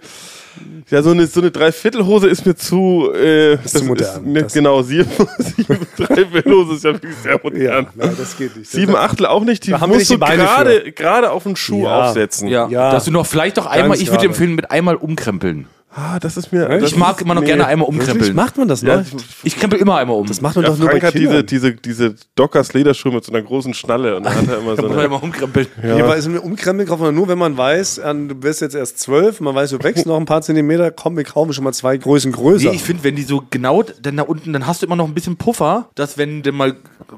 Ja, so eine, so eine Dreiviertelhose ist mir zu. Äh, das zu modern. Ist, ne, Das- genau, sieben, sieben Dreiviertelhose ist ja wirklich sehr Ja, modern. nein, das geht nicht. Sieben Achtel auch nicht, die Da haben du die Beine gerade gerade auf den Schuh Ja. aufsetzen. Ja, Ja. dass du noch vielleicht doch einmal, ich würde empfehlen, mit einmal umkrempeln. Ah, das ist mir. Das Ich mag ist- immer noch nee. gerne einmal Wirklich? umkrempeln. Macht man das noch? Ja, Ich krempel immer einmal um. das macht man ja, doch nur Frank bei hat diese, Kindern. diese, diese Dockers Lederschuhe mit so einer großen Schnalle und dann hat er immer [LAUGHS] so muss man immer umkrempeln. Ja. aber ist mir umkrempeln kauft man nur, wenn man weiß, an, du bist jetzt erst zwölf, man weiß, du wächst noch ein paar Zentimeter, komm, wir kaufen schon mal zwei Größen größer. Nee, ich finde, wenn die so genau dann da unten, dann hast du immer noch ein bisschen Puffer, dass wenn du mal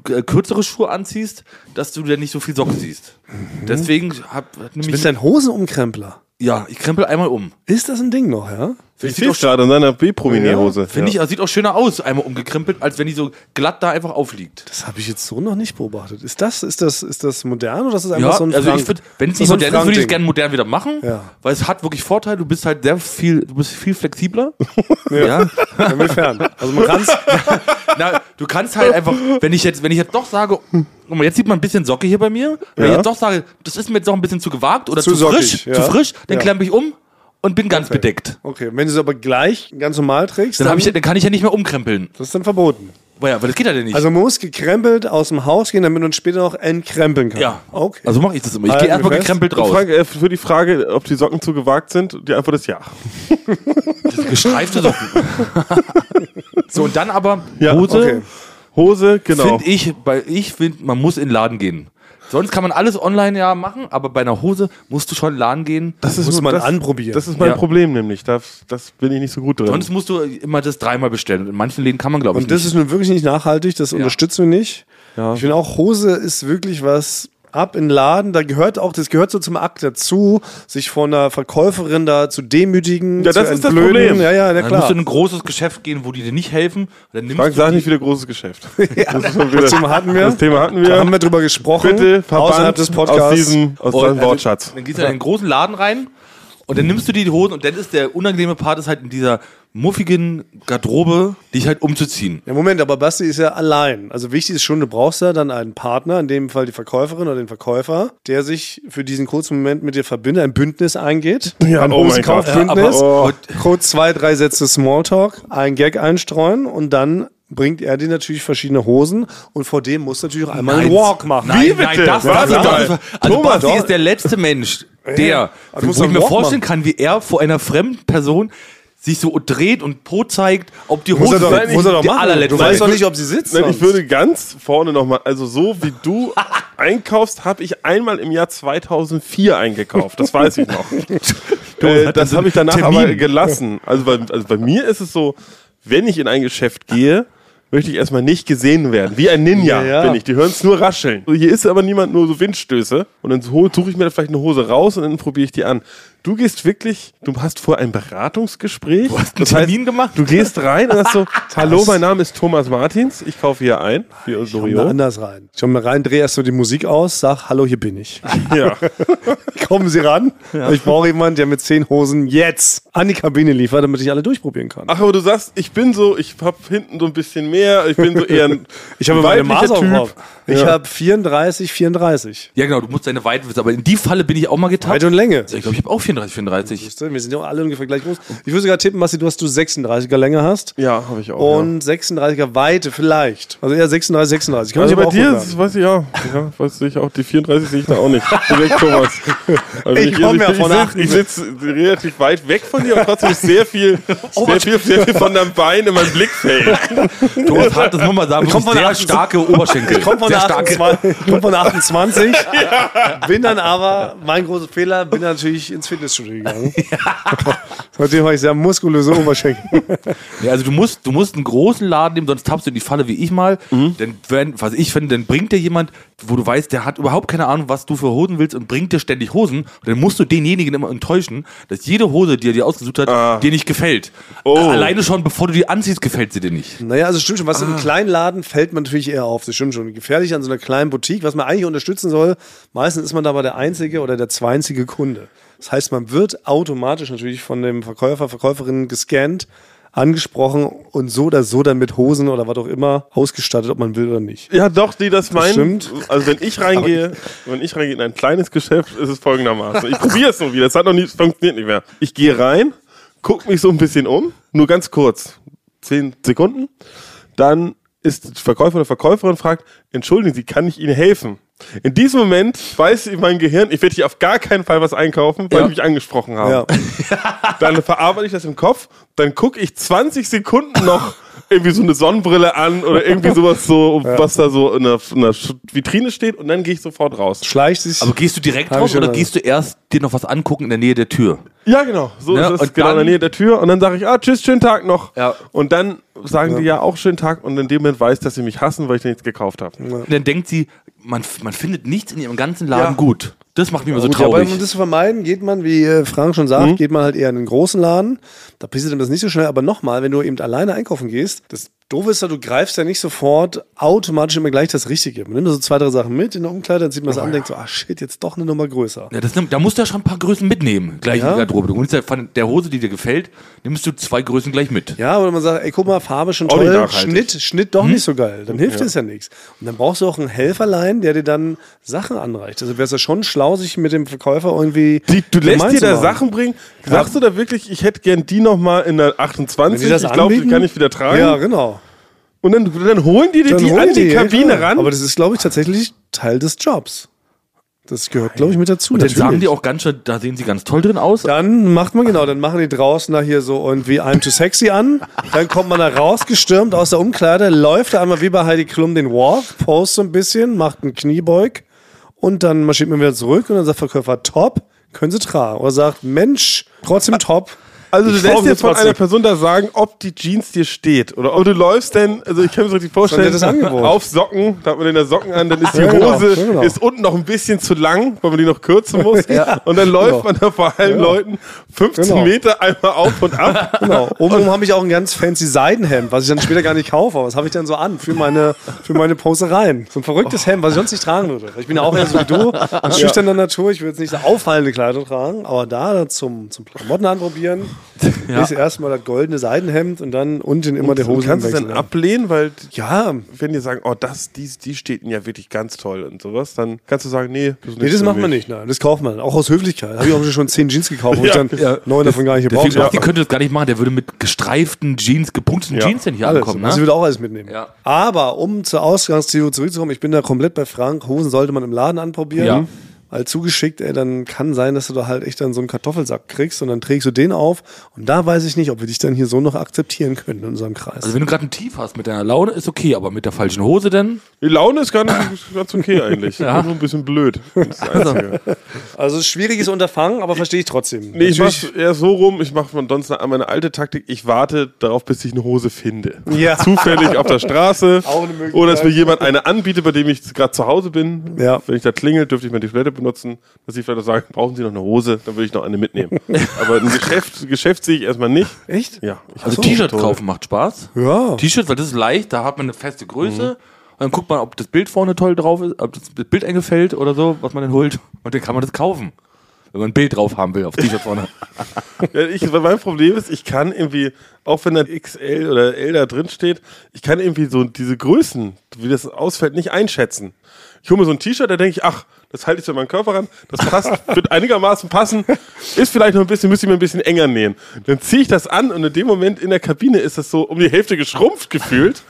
äh, kürzere Schuhe anziehst, dass du dann nicht so viel Socken siehst. Deswegen hab du nämlich, bist ein Hosenumkrempler. Ja, ich krempel einmal um. Ist das ein Ding noch, ja? Ich sehe gerade in seiner B-Prominierhose. Finde ich, sieht auch schöner aus, einmal umgekrempelt, als wenn die so glatt da einfach aufliegt. Das habe ich jetzt so noch nicht beobachtet. Ist das, ist das, ist das modern oder ist das einfach Ja, so ein also Frank- ich finde, wenn es nicht so modern ist, würde ich es gerne modern wieder machen, Ja. weil es hat wirklich Vorteile. Du bist halt sehr viel, du bist viel flexibler. [LAUGHS] ja. Inwiefern? Also man kann es. [LAUGHS] Na, du kannst halt einfach, wenn ich jetzt, wenn ich jetzt doch sage, guck mal, jetzt sieht man ein bisschen Socke hier bei mir, wenn Ja. ich jetzt doch sage, das ist mir jetzt doch ein bisschen zu gewagt oder Zu zu, sockig, frisch, ja. zu frisch, dann Ja. klempe ich um und bin ganz bedeckt. Okay, wenn du es aber gleich ganz normal trägst, Dann, dann, ich, dann kann ich ja nicht mehr umkrempeln. das ist dann verboten. Weil, ja, weil das geht ja nicht. Also man muss gekrempelt aus dem Haus gehen, damit man später noch entkrempeln kann. ja. Okay. Also mache ich das immer. Ich gehe erstmal gekrempelt raus. Frank, äh, für die Frage, ob die Socken zu gewagt sind, die Antwort ist ja. Gestreifte Socken. [LAUGHS] so, und dann aber Ja, Hose, okay. Hose, genau. finde ich, weil ich finde, man muss in den Laden gehen. Sonst kann man alles online ja machen, aber bei einer Hose musst du schon Laden gehen. das muss nur- man das, anprobieren. Das ist mein Ja. Problem nämlich. Das, das bin ich nicht so gut drin. Sonst musst du immer das dreimal bestellen. Und in manchen Läden kann man, glaube ich, Und das nicht. ist nun wirklich nicht nachhaltig, das unterstützen wir nicht. Ja. Ich finde auch, Hose ist wirklich was, ab in den Laden. Da gehört auch, das gehört so zum Akt dazu, sich von einer Verkäuferin da zu demütigen. Ja, das zu ist das. Problem. Ja, ja, ja Dann klar. musst du in ein großes Geschäft gehen, wo die dir nicht helfen. Dann nimmst Frank, du sag nicht [LAUGHS] wieder großes Geschäft. das Thema hatten wir. Das Thema hatten Da wir. haben wir drüber gesprochen. Bitte außerhalb des aus Podcasts. diesem aus Und deinem Wortschatz. Dann gehst du in einen großen Laden rein und dann nimmst du dir die Hosen und dann ist der unangenehme Part ist halt in dieser muffigen Garderobe, dich halt umzuziehen. Ja, Moment, aber Basti ist ja allein. Also wichtig ist schon, du brauchst ja dann einen Partner, in dem Fall die Verkäuferin oder den Verkäufer, der sich für diesen kurzen Moment mit dir verbindet, ein Bündnis eingeht. Ja, ein oh. Hosenkaufbündnis. Ja, Oh. kurz zwei, drei Sätze Smalltalk, ein Gag einstreuen und dann bringt er dir natürlich verschiedene Hosen und vor dem musst du natürlich auch einmal einen Nein. Walk machen. Nein, Wie nein, bitte? das, Warte das, mal. das, also Thomas, Basti doch. ist der letzte Mensch, der, du wo ich mir einen vorstellen machen. kann, wie er vor einer fremden Person sich so dreht und Po zeigt, ob die Muss Hose er doch, Nein, muss er doch die allerletzte Du weißt doch nicht, ob sie sitzt. Nein, ich würde ganz vorne nochmal, also so wie du [LAUGHS] einkaufst, habe ich einmal im Jahr 2004 eingekauft. Das weiß ich noch. [LAUGHS] äh, das habe ich danach Termin. aber gelassen. Also bei, also bei mir ist es so, wenn ich in ein Geschäft gehe, möchte ich erstmal nicht gesehen werden. Wie ein Ninja Ja, ja. bin ich. Die hören es nur rascheln. Hier ist aber niemand, nur so Windstöße. Und dann suche ich mir vielleicht eine Hose raus und dann probiere ich die an. Du gehst wirklich, du hast vor ein Beratungsgespräch. Du hast einen Termin gemacht? Du gehst rein und sagst so, [LAUGHS] hallo, mein Name ist Thomas Martins, ich kaufe hier ein. Für Komm da Loriot. anders rein. Ich komme rein, drehe erst so die Musik aus, sag, hallo, hier bin ich. [LAUGHS] Ja. [LAUGHS] Kommen Sie ran. Ich brauche jemanden, der mit zehn Hosen jetzt an die Kabine liefert, damit ich alle durchprobieren kann. Ach, aber du sagst, ich bin so, ich hab hinten so ein bisschen mehr, ich bin so eher ein ich habe meine Maße auf. Ich Ja. habe 34, 34. Ja, genau, du musst deine Weite wissen. Aber in die Falle bin ich auch mal getappt. Weite und Länge. Ich glaube, ich habe auch 34, 34. Wir sind ja auch alle ungefähr gleich groß. Ich würde sogar tippen, Basti, du hast du 36er Länge hast. Ja, habe ich auch. Und 36er Weite vielleicht. Also eher 36, 36. ja. Kann Also ich bei dir, ist, weiß ich ja, ja, weiß ich auch, die 34 sehe ich da auch nicht. Direkt Thomas. [LAUGHS] Also Ich komm ja von Ich sitze sitz relativ weit weg von dir, aber trotzdem ist sehr viel, [LAUGHS] sehr viel, sehr viel von deinem Bein in mein Blickfeld. Thomas hat das muss man sagen, Komm von sehr der 28 starke Oberschenkel. Ich komme von, sehr der starke. 28 komm von der 28, [LAUGHS] bin dann aber, mein großer Fehler, bin natürlich ins Fitnessstudio gegangen. [LAUGHS] Seitdem habe ich sehr muskulöse Oberschenkel. Ja, also du musst, du musst einen großen Laden nehmen, sonst tappst du in die Falle wie ich mal. Denn wenn, was ich finde, dann bringt dir jemand, wo du weißt, der hat überhaupt keine Ahnung, was du für Hosen willst und bringt dir ständig Hosen. Und dann musst du denjenigen immer enttäuschen, dass jede Hose, die er dir ausgesucht hat, dir nicht gefällt. Oh. Alleine schon, bevor du die anziehst, gefällt sie dir nicht. Naja, also stimmt schon, was in einem kleinen Laden fällt man natürlich eher auf. Das stimmt schon. Gefährlich an so einer kleinen Boutique, was man eigentlich unterstützen soll, meistens ist man dabei der einzige oder der zweinzige Kunde. Das heißt, man wird automatisch natürlich von dem Verkäufer, Verkäuferin gescannt, angesprochen und so oder so dann mit Hosen oder was auch immer ausgestattet, ob man will oder nicht. Ja, doch, die das meinen. stimmt. Also wenn ich reingehe, wenn ich reingehe in ein kleines Geschäft, ist es folgendermaßen. Ich probiere es so wieder. Das hat noch nie, es funktioniert nicht mehr. Ich gehe rein, gucke mich so ein bisschen um, nur ganz kurz, zehn Sekunden. Dann ist der Verkäufer oder Verkäuferin fragt, entschuldigen Sie, kann ich Ihnen helfen? In diesem Moment weiß ich mein Gehirn, ich werde hier auf gar keinen Fall was einkaufen, weil Ja. die mich angesprochen haben. Ja. Dann verarbeite ich das im Kopf, dann gucke ich 20 Sekunden noch [LAUGHS] irgendwie so eine Sonnenbrille an oder irgendwie [LAUGHS] sowas so, was da so in der, in der Vitrine steht und dann gehe ich sofort raus. Schleicht sich. Aber gehst du direkt raus oder gehst du erst dir noch was angucken in der Nähe der Tür? Ja, genau. So Ja, ist es genau in der Nähe der Tür und dann sage ich, ah, tschüss, schönen Tag noch. Ja. Und dann sagen die ja auch schönen Tag und in dem Moment weiß, dass sie mich hassen, weil ich nichts gekauft habe. Und dann denkt sie, man, man findet nichts in ihrem ganzen Laden Ja. gut. Das macht mich immer so Gut, ja, aber traurig. um das zu vermeiden, geht man, wie äh, Frank schon sagt, geht man halt eher in einen großen Laden. Da passiert einem das nicht so schnell. Aber nochmal, wenn du eben alleine einkaufen gehst, das Doofe ist ja, du greifst ja nicht sofort automatisch immer gleich das Richtige. Man nimmt so zwei, drei Sachen mit in der Umkleide, dann sieht man es an und denkt so, ah shit, jetzt doch eine Nummer größer. Ja, das, da musst du ja schon ein paar Größen mitnehmen, gleich Ja. in die Garderobe. Du nimmst ja von der Hose, die dir gefällt, nimmst du zwei Größen gleich mit. Ja, oder man sagt, ey, guck mal, Farbe schon toll. Schnitt, Schnitt doch nicht so geil. Dann hilft es ja nichts. Und dann brauchst du auch einen Helferlein, der dir dann Sachen anreicht. Also wäre es ja schon schlau, sich mit dem Verkäufer irgendwie. Die, du lässt dir da. Sachen bringen. Sagst du da wirklich, ich hätte gern die nochmal in der Wenn 28? die das Ich glaube, die kann ich wieder tragen. Ja, genau. Und dann, dann holen die dir Dann die holen an die, ja, Kabine klar. ran. Aber das ist, glaube ich, tatsächlich Teil des Jobs. Das gehört, glaube ich, mit dazu. Und dann natürlich. sagen die auch ganz schön, da sehen sie ganz toll drin aus. Dann macht man genau, dann machen die draußen da hier so irgendwie I'm too sexy an. Dann kommt man da rausgestürmt aus der Umkleide, läuft da einmal wie bei Heidi Klum den Walk, post so ein bisschen, macht einen Kniebeug und dann marschiert man wieder zurück und dann sagt der Verkäufer top, können Sie tragen. Oder sagt, Mensch, trotzdem top, Also du lässt jetzt von einer Person da sagen, ob die Jeans dir steht oder ob du läufst denn, also ich kann mir so richtig Das vorstellen, Angebot. auf Socken, da hat man den da Socken an, dann ist die Ja, genau, Hose ja, genau. ist unten noch ein bisschen zu lang, weil man die noch kürzen [LAUGHS] muss und dann läuft Genau. man da vor allen Leuten 15 Genau. Meter einmal auf und ab. [LAUGHS] Genau. Obenrum habe ich auch ein ganz fancy Seidenhemd, was ich dann später gar nicht kaufe. Aber was habe ich dann so an für meine, für meine Posereien? So ein verrücktes Hemd, was ich sonst nicht tragen würde. Ich bin ja auch eher so wie du, [LAUGHS] an schüchterner Natur. Ich würde jetzt nicht so auffallende Kleidung tragen, aber da zum, zum Klamotten anprobieren, ist erstmal das goldene Seidenhemd und dann unten immer der Du Hosen kannst es dann ablehnen, weil Ja, wenn die sagen, oh, das, die, die steht ihnen ja wirklich ganz toll und sowas, dann kannst du sagen, nee, das, Nee, das macht man nicht, nein. Das kauft man. Auch aus Höflichkeit. Habe ich auch schon zehn Jeans gekauft, wo Ja. ich dann neun davon gar nicht gebraucht habe. die könnte das gar nicht machen. Der würde mit gestreiften Jeans, gepunkteten Ja. Jeans denn hier Alles. ankommen. Also Ne? würde auch alles mitnehmen. Ja. Aber um zur Ausgangstheorie zurückzukommen, ich bin da komplett bei Frank. Hosen sollte man im Laden anprobieren. Weil zugeschickt, ey, dann kann sein, dass du da halt echt dann so einen Kartoffelsack kriegst und dann trägst du den auf. Und da weiß ich nicht, ob wir dich dann hier so noch akzeptieren können in unserem Kreis. Also wenn du gerade ein Tief hast mit deiner Laune, ist okay, aber mit der falschen Hose denn? Die Laune ist ganz, [LAUGHS] ganz okay eigentlich. Ja. Nur ein bisschen blöd. Also es ist ein schwieriges Unterfangen, aber verstehe ich trotzdem. Nee, ich mach's eher so rum, ich mache von sonst an meine alte Taktik, ich warte darauf, bis ich eine Hose finde. Ja. Zufällig auf der Straße. Auch eine Möglichkeit. Oder dass mir jemand eine anbietet, bei dem ich gerade zu Hause bin. Ja. Wenn ich da klingelt, dürfte ich mal die Toilette benutzen. Dass ich vielleicht auch sage, brauchen Sie noch eine Hose? Dann würde ich noch eine mitnehmen. [LAUGHS] Aber ein Geschäft, Geschäft sehe ich erstmal nicht. Echt? Ja. Ich Also T-Shirt kaufen macht Spaß. Ja. T-Shirt, weil das ist leicht, da hat man eine feste Größe. Und dann guckt man, ob das Bild vorne toll drauf ist, ob das Bild eng gefällt oder so, was man denn holt. Und dann kann man das kaufen. Wenn man ein Bild drauf haben will auf T-Shirt vorne. [LAUGHS] Ja, ich, mein Problem ist, ich kann irgendwie, auch wenn da XL oder L da drin steht, ich kann irgendwie so diese Größen, wie das ausfällt, nicht einschätzen. Ich hole mir so ein T-Shirt, da denke ich, ach, das halte ich zu meinem Körper ran, das passt, wird einigermaßen passen, ist vielleicht noch ein bisschen, müsste ich mir ein bisschen enger nähen. Dann ziehe ich das an und in dem Moment in der Kabine ist das so um die Hälfte geschrumpft gefühlt.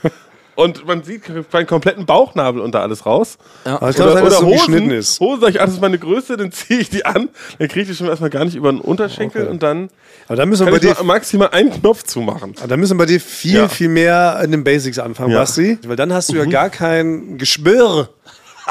Und man sieht meinen kompletten Bauchnabel unter alles raus. Aber ich glaube, dass das so geschnitten ist. Hosen, sag ich, ach, das ist meine Größe, dann ziehe ich die an, dann kriege ich die schon erstmal gar nicht über den Unterschenkel und dann Aber da müssen wir kann bei ich dir mal maximal einen Knopf zumachen. Aber da müssen wir bei dir viel, Ja. viel mehr in den Basics anfangen, Ja. Basti. Weil dann hast du ja gar kein Geschwür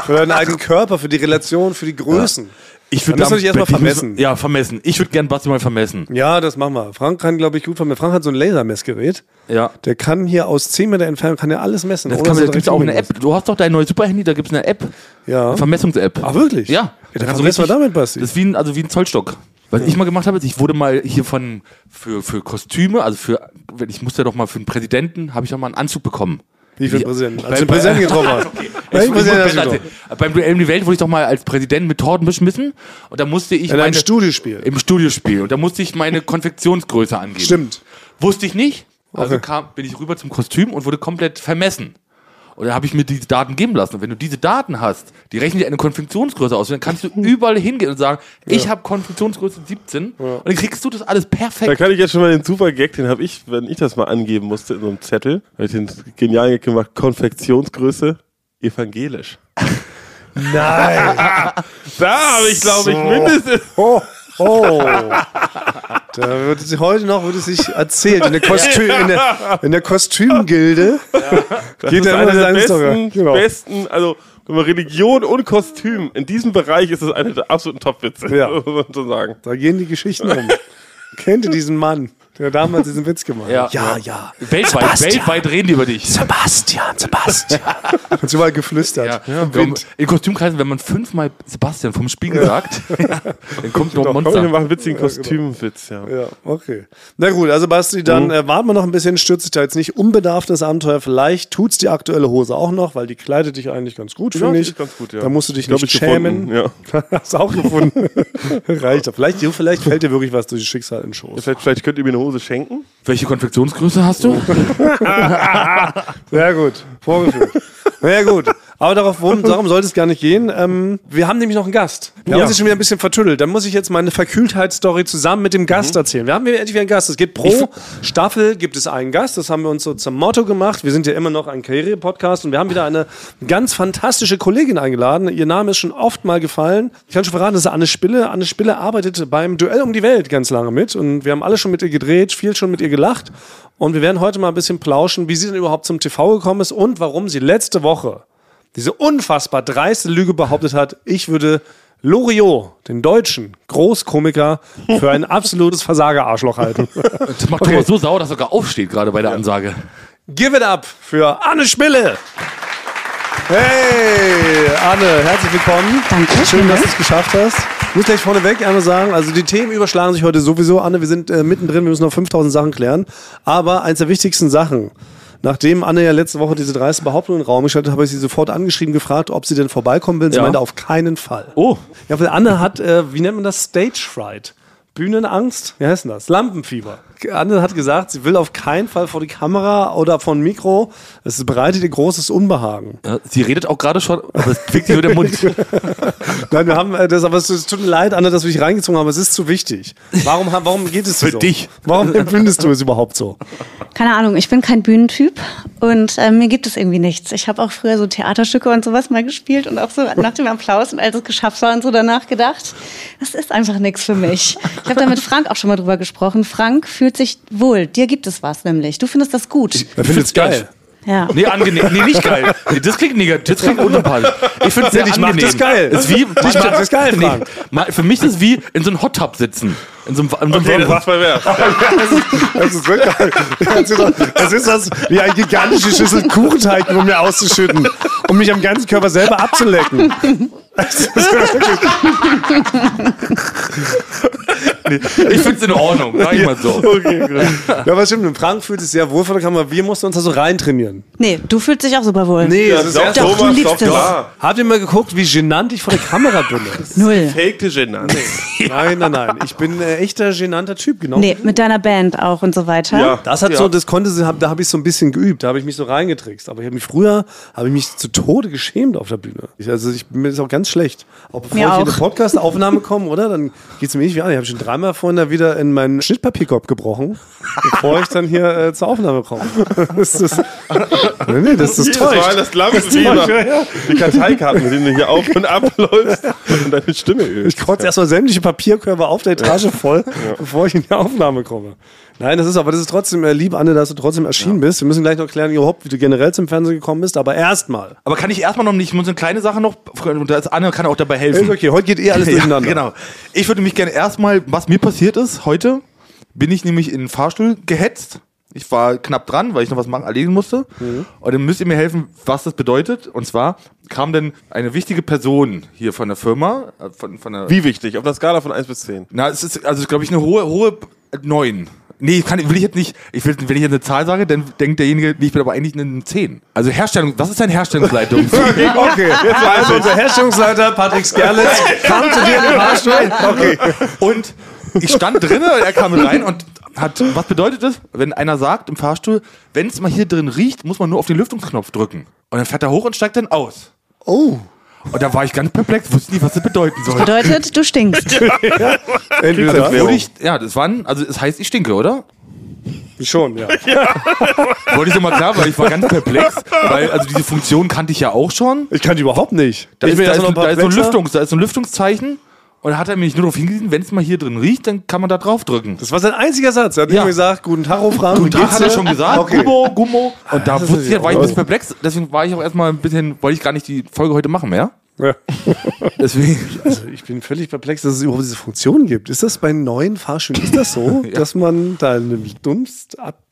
für deinen eigenen Körper, für die Relation, für die Größen. Ich Dann müssen wir dich erstmal vermessen. Ja, vermessen. Ich würde gern Basti mal vermessen. Ja, das machen wir. Frank kann, glaube ich, gut vermessen. Frank hat so ein Lasermessgerät. Ja. Der kann hier aus 10 Meter Entfernung kann er alles messen. Das ohne kann dass da er gibt's auch eine App. Du hast doch dein neues Superhandy, da gibt's eine App. Ja. Eine Vermessungs-App. Ach, wirklich? Ja. Ja, dann kannst du vermessen wir richtig- damit, Basti. Das ist wie ein, also wie ein Zollstock. Was ich mal gemacht habe, ist, ich wurde mal hier von, für, für Kostüme, also für, ich musste doch mal für einen Präsidenten, habe ich auch mal einen Anzug bekommen. Wie für den. Präsidenten? Als [LAUGHS] du den Präsidenten getroffen hast. Ich, Welchen ich, hast ich, du also, getroffen? beim Duell um die Welt wurde ich doch mal als Präsident mit Torten beschmissen und da musste ich In einem Studiospiel. im Studiospiel und da musste ich meine Konfektionsgröße angeben. Stimmt. Wusste ich nicht. Also Okay. kam, bin ich rüber zum Kostüm und wurde komplett vermessen. Und dann habe ich mir diese Daten geben lassen. Und wenn du diese Daten hast, die rechnen dir eine Konfektionsgröße aus. Und dann kannst du überall hingehen und sagen, ich habe Konfektionsgröße 17. Und dann kriegst du das alles Da perfekt. kann ich jetzt schon mal den super Gag, den habe ich, wenn ich das mal angeben musste in so einem Zettel, habe ich den genialen Gag gemacht, Konfektionsgröße evangelisch. [LAUGHS] Nein. [LAUGHS] Da habe ich, glaube ich, mindestens. Oh. Da wird sich heute noch wird es sich erzählt in der, Kostüm, in der, in der Kostümgilde. Geht Das ist ja immer der besten, Genau. besten, also wenn man Religion und Kostüm, in diesem Bereich ist es eine der absoluten Top-Witze, Ja. [LAUGHS] muss man so sagen. Da gehen die Geschichten um. Kennt ihr diesen Mann, der damals diesen Witz gemacht hat? Ja. ja. Weltweit, Sebastian. weltweit reden die über dich. Sebastian, Sebastian. [LAUGHS] Hat sie mal geflüstert. Ja. Wind. in Kostümkreisen, wenn man fünfmal Sebastian vom Spiegel sagt, [LAUGHS] dann kommt noch ein Komm, wir Monster. machen einen witzigen Kostümwitz, ja. Ja, okay. Na gut, also Basti, dann äh, warten wir noch ein bisschen, stürzt dich da jetzt nicht unbedarft das Abenteuer. Vielleicht tut's die aktuelle Hose auch noch, weil die kleidet dich eigentlich ganz gut, finde ich. ganz gut, ja. Da musst du dich Glaub nicht ich schämen. gefunden, ja. [LAUGHS] Hast du auch gefunden. Reicht doch. Vielleicht, vielleicht fällt dir wirklich was durch das Schicksal in den Schoß. Vielleicht, vielleicht könnt ihr mir eine Hose schenken. Welche Konfektionsgröße hast du? [LAUGHS] Sehr gut. Vorgeführt. Ja, gut. Aber darauf, worum, [LAUGHS] darum sollte es gar nicht gehen. Ähm, wir haben nämlich noch einen Gast. Wir haben Ja. uns jetzt schon wieder ein bisschen vertüttelt. Dann muss ich jetzt meine Verkühltheitsstory zusammen mit dem Gast erzählen. Wir haben hier endlich wieder einen Gast. Es gibt pro Staffel gibt es einen Gast. Das haben wir uns so zum Motto gemacht. Wir sind ja immer noch ein Karriere-Podcast und wir haben wieder eine ganz fantastische Kollegin eingeladen. Ihr Name ist schon oft mal gefallen. Ich kann schon verraten, das ist Anne Spille. Anne Spille arbeitet beim Duell um die Welt ganz lange mit und wir haben alle schon mit ihr gedreht, viel schon mit ihr gelacht. Und wir werden heute mal ein bisschen plauschen, wie sie denn überhaupt zum TV gekommen ist und warum sie letzte Woche diese unfassbar dreiste Lüge behauptet hat, ich würde Loriot, den deutschen Großkomiker, für ein absolutes Versager-Arschloch halten. Das macht Thomas so sauer, dass er sogar aufsteht, gerade bei der Ansage. Give it up für Anne Schmille. Hey, Anne, herzlich willkommen. Danke. Schön, dass du es geschafft hast. Ich muss gleich vorneweg einmal sagen, also die Themen überschlagen sich heute sowieso. Anne, wir sind äh, mittendrin, wir müssen noch 5000 Sachen klären. Aber eins der wichtigsten Sachen, Nachdem Anne ja letzte Woche diese dreiste Behauptung in den Raum gestellt hat, habe ich sie sofort angeschrieben, gefragt, ob sie denn vorbeikommen will. Sie Ja. meinte auf keinen Fall. Oh. Ja, weil Anne hat, äh, wie nennt man das? Stage Fright. Bühnenangst? Wie heißt denn das? Lampenfieber. Anne hat gesagt, sie will auf keinen Fall vor die Kamera oder vor ein Mikro. Es bereitet ihr großes Unbehagen. Ja, sie redet auch gerade schon, aber es zwickt sie über den Mund. [LAUGHS] Nein, wir haben äh, das, aber es, es tut mir leid, Anne, dass wir dich reingezogen haben, es ist zu wichtig. Warum, warum geht es Für so? dich. Warum empfindest du es überhaupt so? Keine Ahnung, ich bin kein Bühnentyp und äh, mir gibt es irgendwie nichts. Ich habe auch früher so Theaterstücke und sowas mal gespielt und auch so nach dem Applaus und als es geschafft war und so danach gedacht, das ist einfach nichts für mich. Ich habe da mit Frank auch schon mal drüber gesprochen. Frank fühlt sich wohl. Dir gibt es was nämlich. Du findest das gut. Er findet es geil. Ja. Nee, angenehm. Nee, nicht geil. Nee, das klingt negativ. Das klingt unsympathisch. Ich finde es sehr Ich mag angenehm. das geil. Ist wie, Ich mag das geil, nee, Frank. Für mich ist es wie in so einem Hot Tub sitzen. In so einem, in so einem Okay, das war's [LAUGHS] bei? Das ist wirklich. Das ist, doch- das das wie eine gigantische Schüssel Kuchenteig um mir auszuschütten, um mich am ganzen Körper selber abzulecken. Das ist wirklich, Ich finde es in Ordnung, sag ich mal so. okay. [LAUGHS] Ja, was stimmt. In Frank fühlt sich sehr wohl vor der Kamera. Wir mussten uns da so reintrainieren. Nee, du fühlst dich auch super wohl. Nee, das ist doch, erst Doch, du Thomas, liebst doch es. klar. Habt ihr mal geguckt, wie genannt ich vor der Kamera bin? Null. Fakte Genanz. Nein, nein, nein. Ich bin äh, echter genannter Typ, genau. Nee, mit deiner Band auch und so weiter. Ja. Das hat Ja. so, das konnte sie, hab- da habe ich so ein bisschen geübt, da habe ich mich so reingetrickst. Aber ich habe mich früher, habe ich mich zu Tode geschämt auf der Bühne. Ich, also ich mir ist auch ganz schlecht. Auch bevor Mir ich in eine auch. Podcast-Aufnahme komme, oder? Dann geht es mir nicht wie an. Ich habe schon dreimal vorhin da wieder in meinen Schnittpapierkorb gebrochen, [LAUGHS] bevor ich dann hier äh, zur Aufnahme komme. [LAUGHS] das ist, nee, nee, das ist Jedes Mal täuscht. das Lampenfieber. täuscht, ja. Die Karteikarten, mit denen du hier auf und ab läufst und deine Stimme Ich übst. kotze erstmal sämtliche Papierkörbe auf der Etage [LAUGHS] voll, [LAUGHS] bevor ich in die Aufnahme komme. Nein, das ist aber das ist trotzdem äh, lieb, Anne, dass du trotzdem erschienen bist. Wir müssen gleich noch klären, überhaupt, wie du generell zum Fernsehen gekommen bist. Aber erstmal. Aber kann ich erstmal noch nicht, ich muss eine kleine Sache noch, und Anne kann auch dabei helfen. Ist okay, heute geht eh alles [LAUGHS] Ja, durcheinander. genau. Ich würde mich gerne erstmal, was mir passiert ist heute, bin ich nämlich in den Fahrstuhl gehetzt. Ich war knapp dran, weil ich noch was machen, erledigen musste. Mhm. Und dann müsst ihr mir helfen, was das bedeutet. Und zwar kam dann eine wichtige Person hier von der Firma, äh, von, von der, Wie wichtig? Auf einer Skala von 1 bis 10. na, es ist, also, glaube ich, eine hohe, hohe 9. Nee, kann, will ich jetzt nicht. Ich will, wenn ich jetzt eine Zahl sage, dann denkt derjenige, nee, ich bin aber eigentlich eine 10. Also Herstellung, was ist denn Herstellungsleitung? [LAUGHS] Okay, jetzt war [LAUGHS] also unser Herstellungsleiter Patrick Skerlitz kam zu dir in den Fahrstuhl. Okay. Und ich stand drinnen, er kam rein und hat, was bedeutet das, wenn einer sagt im Fahrstuhl, wenn es mal hier drin riecht, muss man nur auf den Lüftungsknopf drücken. Und dann fährt er hoch und steigt dann aus. Oh. Und da war ich ganz perplex, wusste nicht, was das bedeuten soll. Bedeutet, du stinkst. [LAUGHS] Entweder das. Wurde ich, ja, das waren, also es heißt, ich stinke, oder? Schon, ja. [LAUGHS] Wollte ich so mal klar, weil ich war ganz perplex, weil also diese Funktion kannte ich ja auch schon. Ich kann die überhaupt nicht. Da Ich ist, bin da erst ist, noch da ist so ein perplexer. Lüftungs, da ist so ein Lüftungszeichen und da hat er mich nur darauf hingewiesen, wenn es mal hier drin riecht, dann kann man da drauf drücken. Das war sein einziger Satz. Er hat Ja. immer gesagt, guten Tag, Frank. Guten Tag, hat er schon gesagt. Okay. Gummo, Gummo. Und da wusste ich, war ich ja- ein bisschen perplex. Deswegen war ich auch erstmal ein bisschen, wollte ich gar nicht die Folge heute machen mehr. Ja. [LAUGHS] Deswegen. Also ich bin völlig perplex, dass es überhaupt diese Funktion gibt. Ist das bei neuen Fahrstühlen, ist das so, [LAUGHS] dass man da eine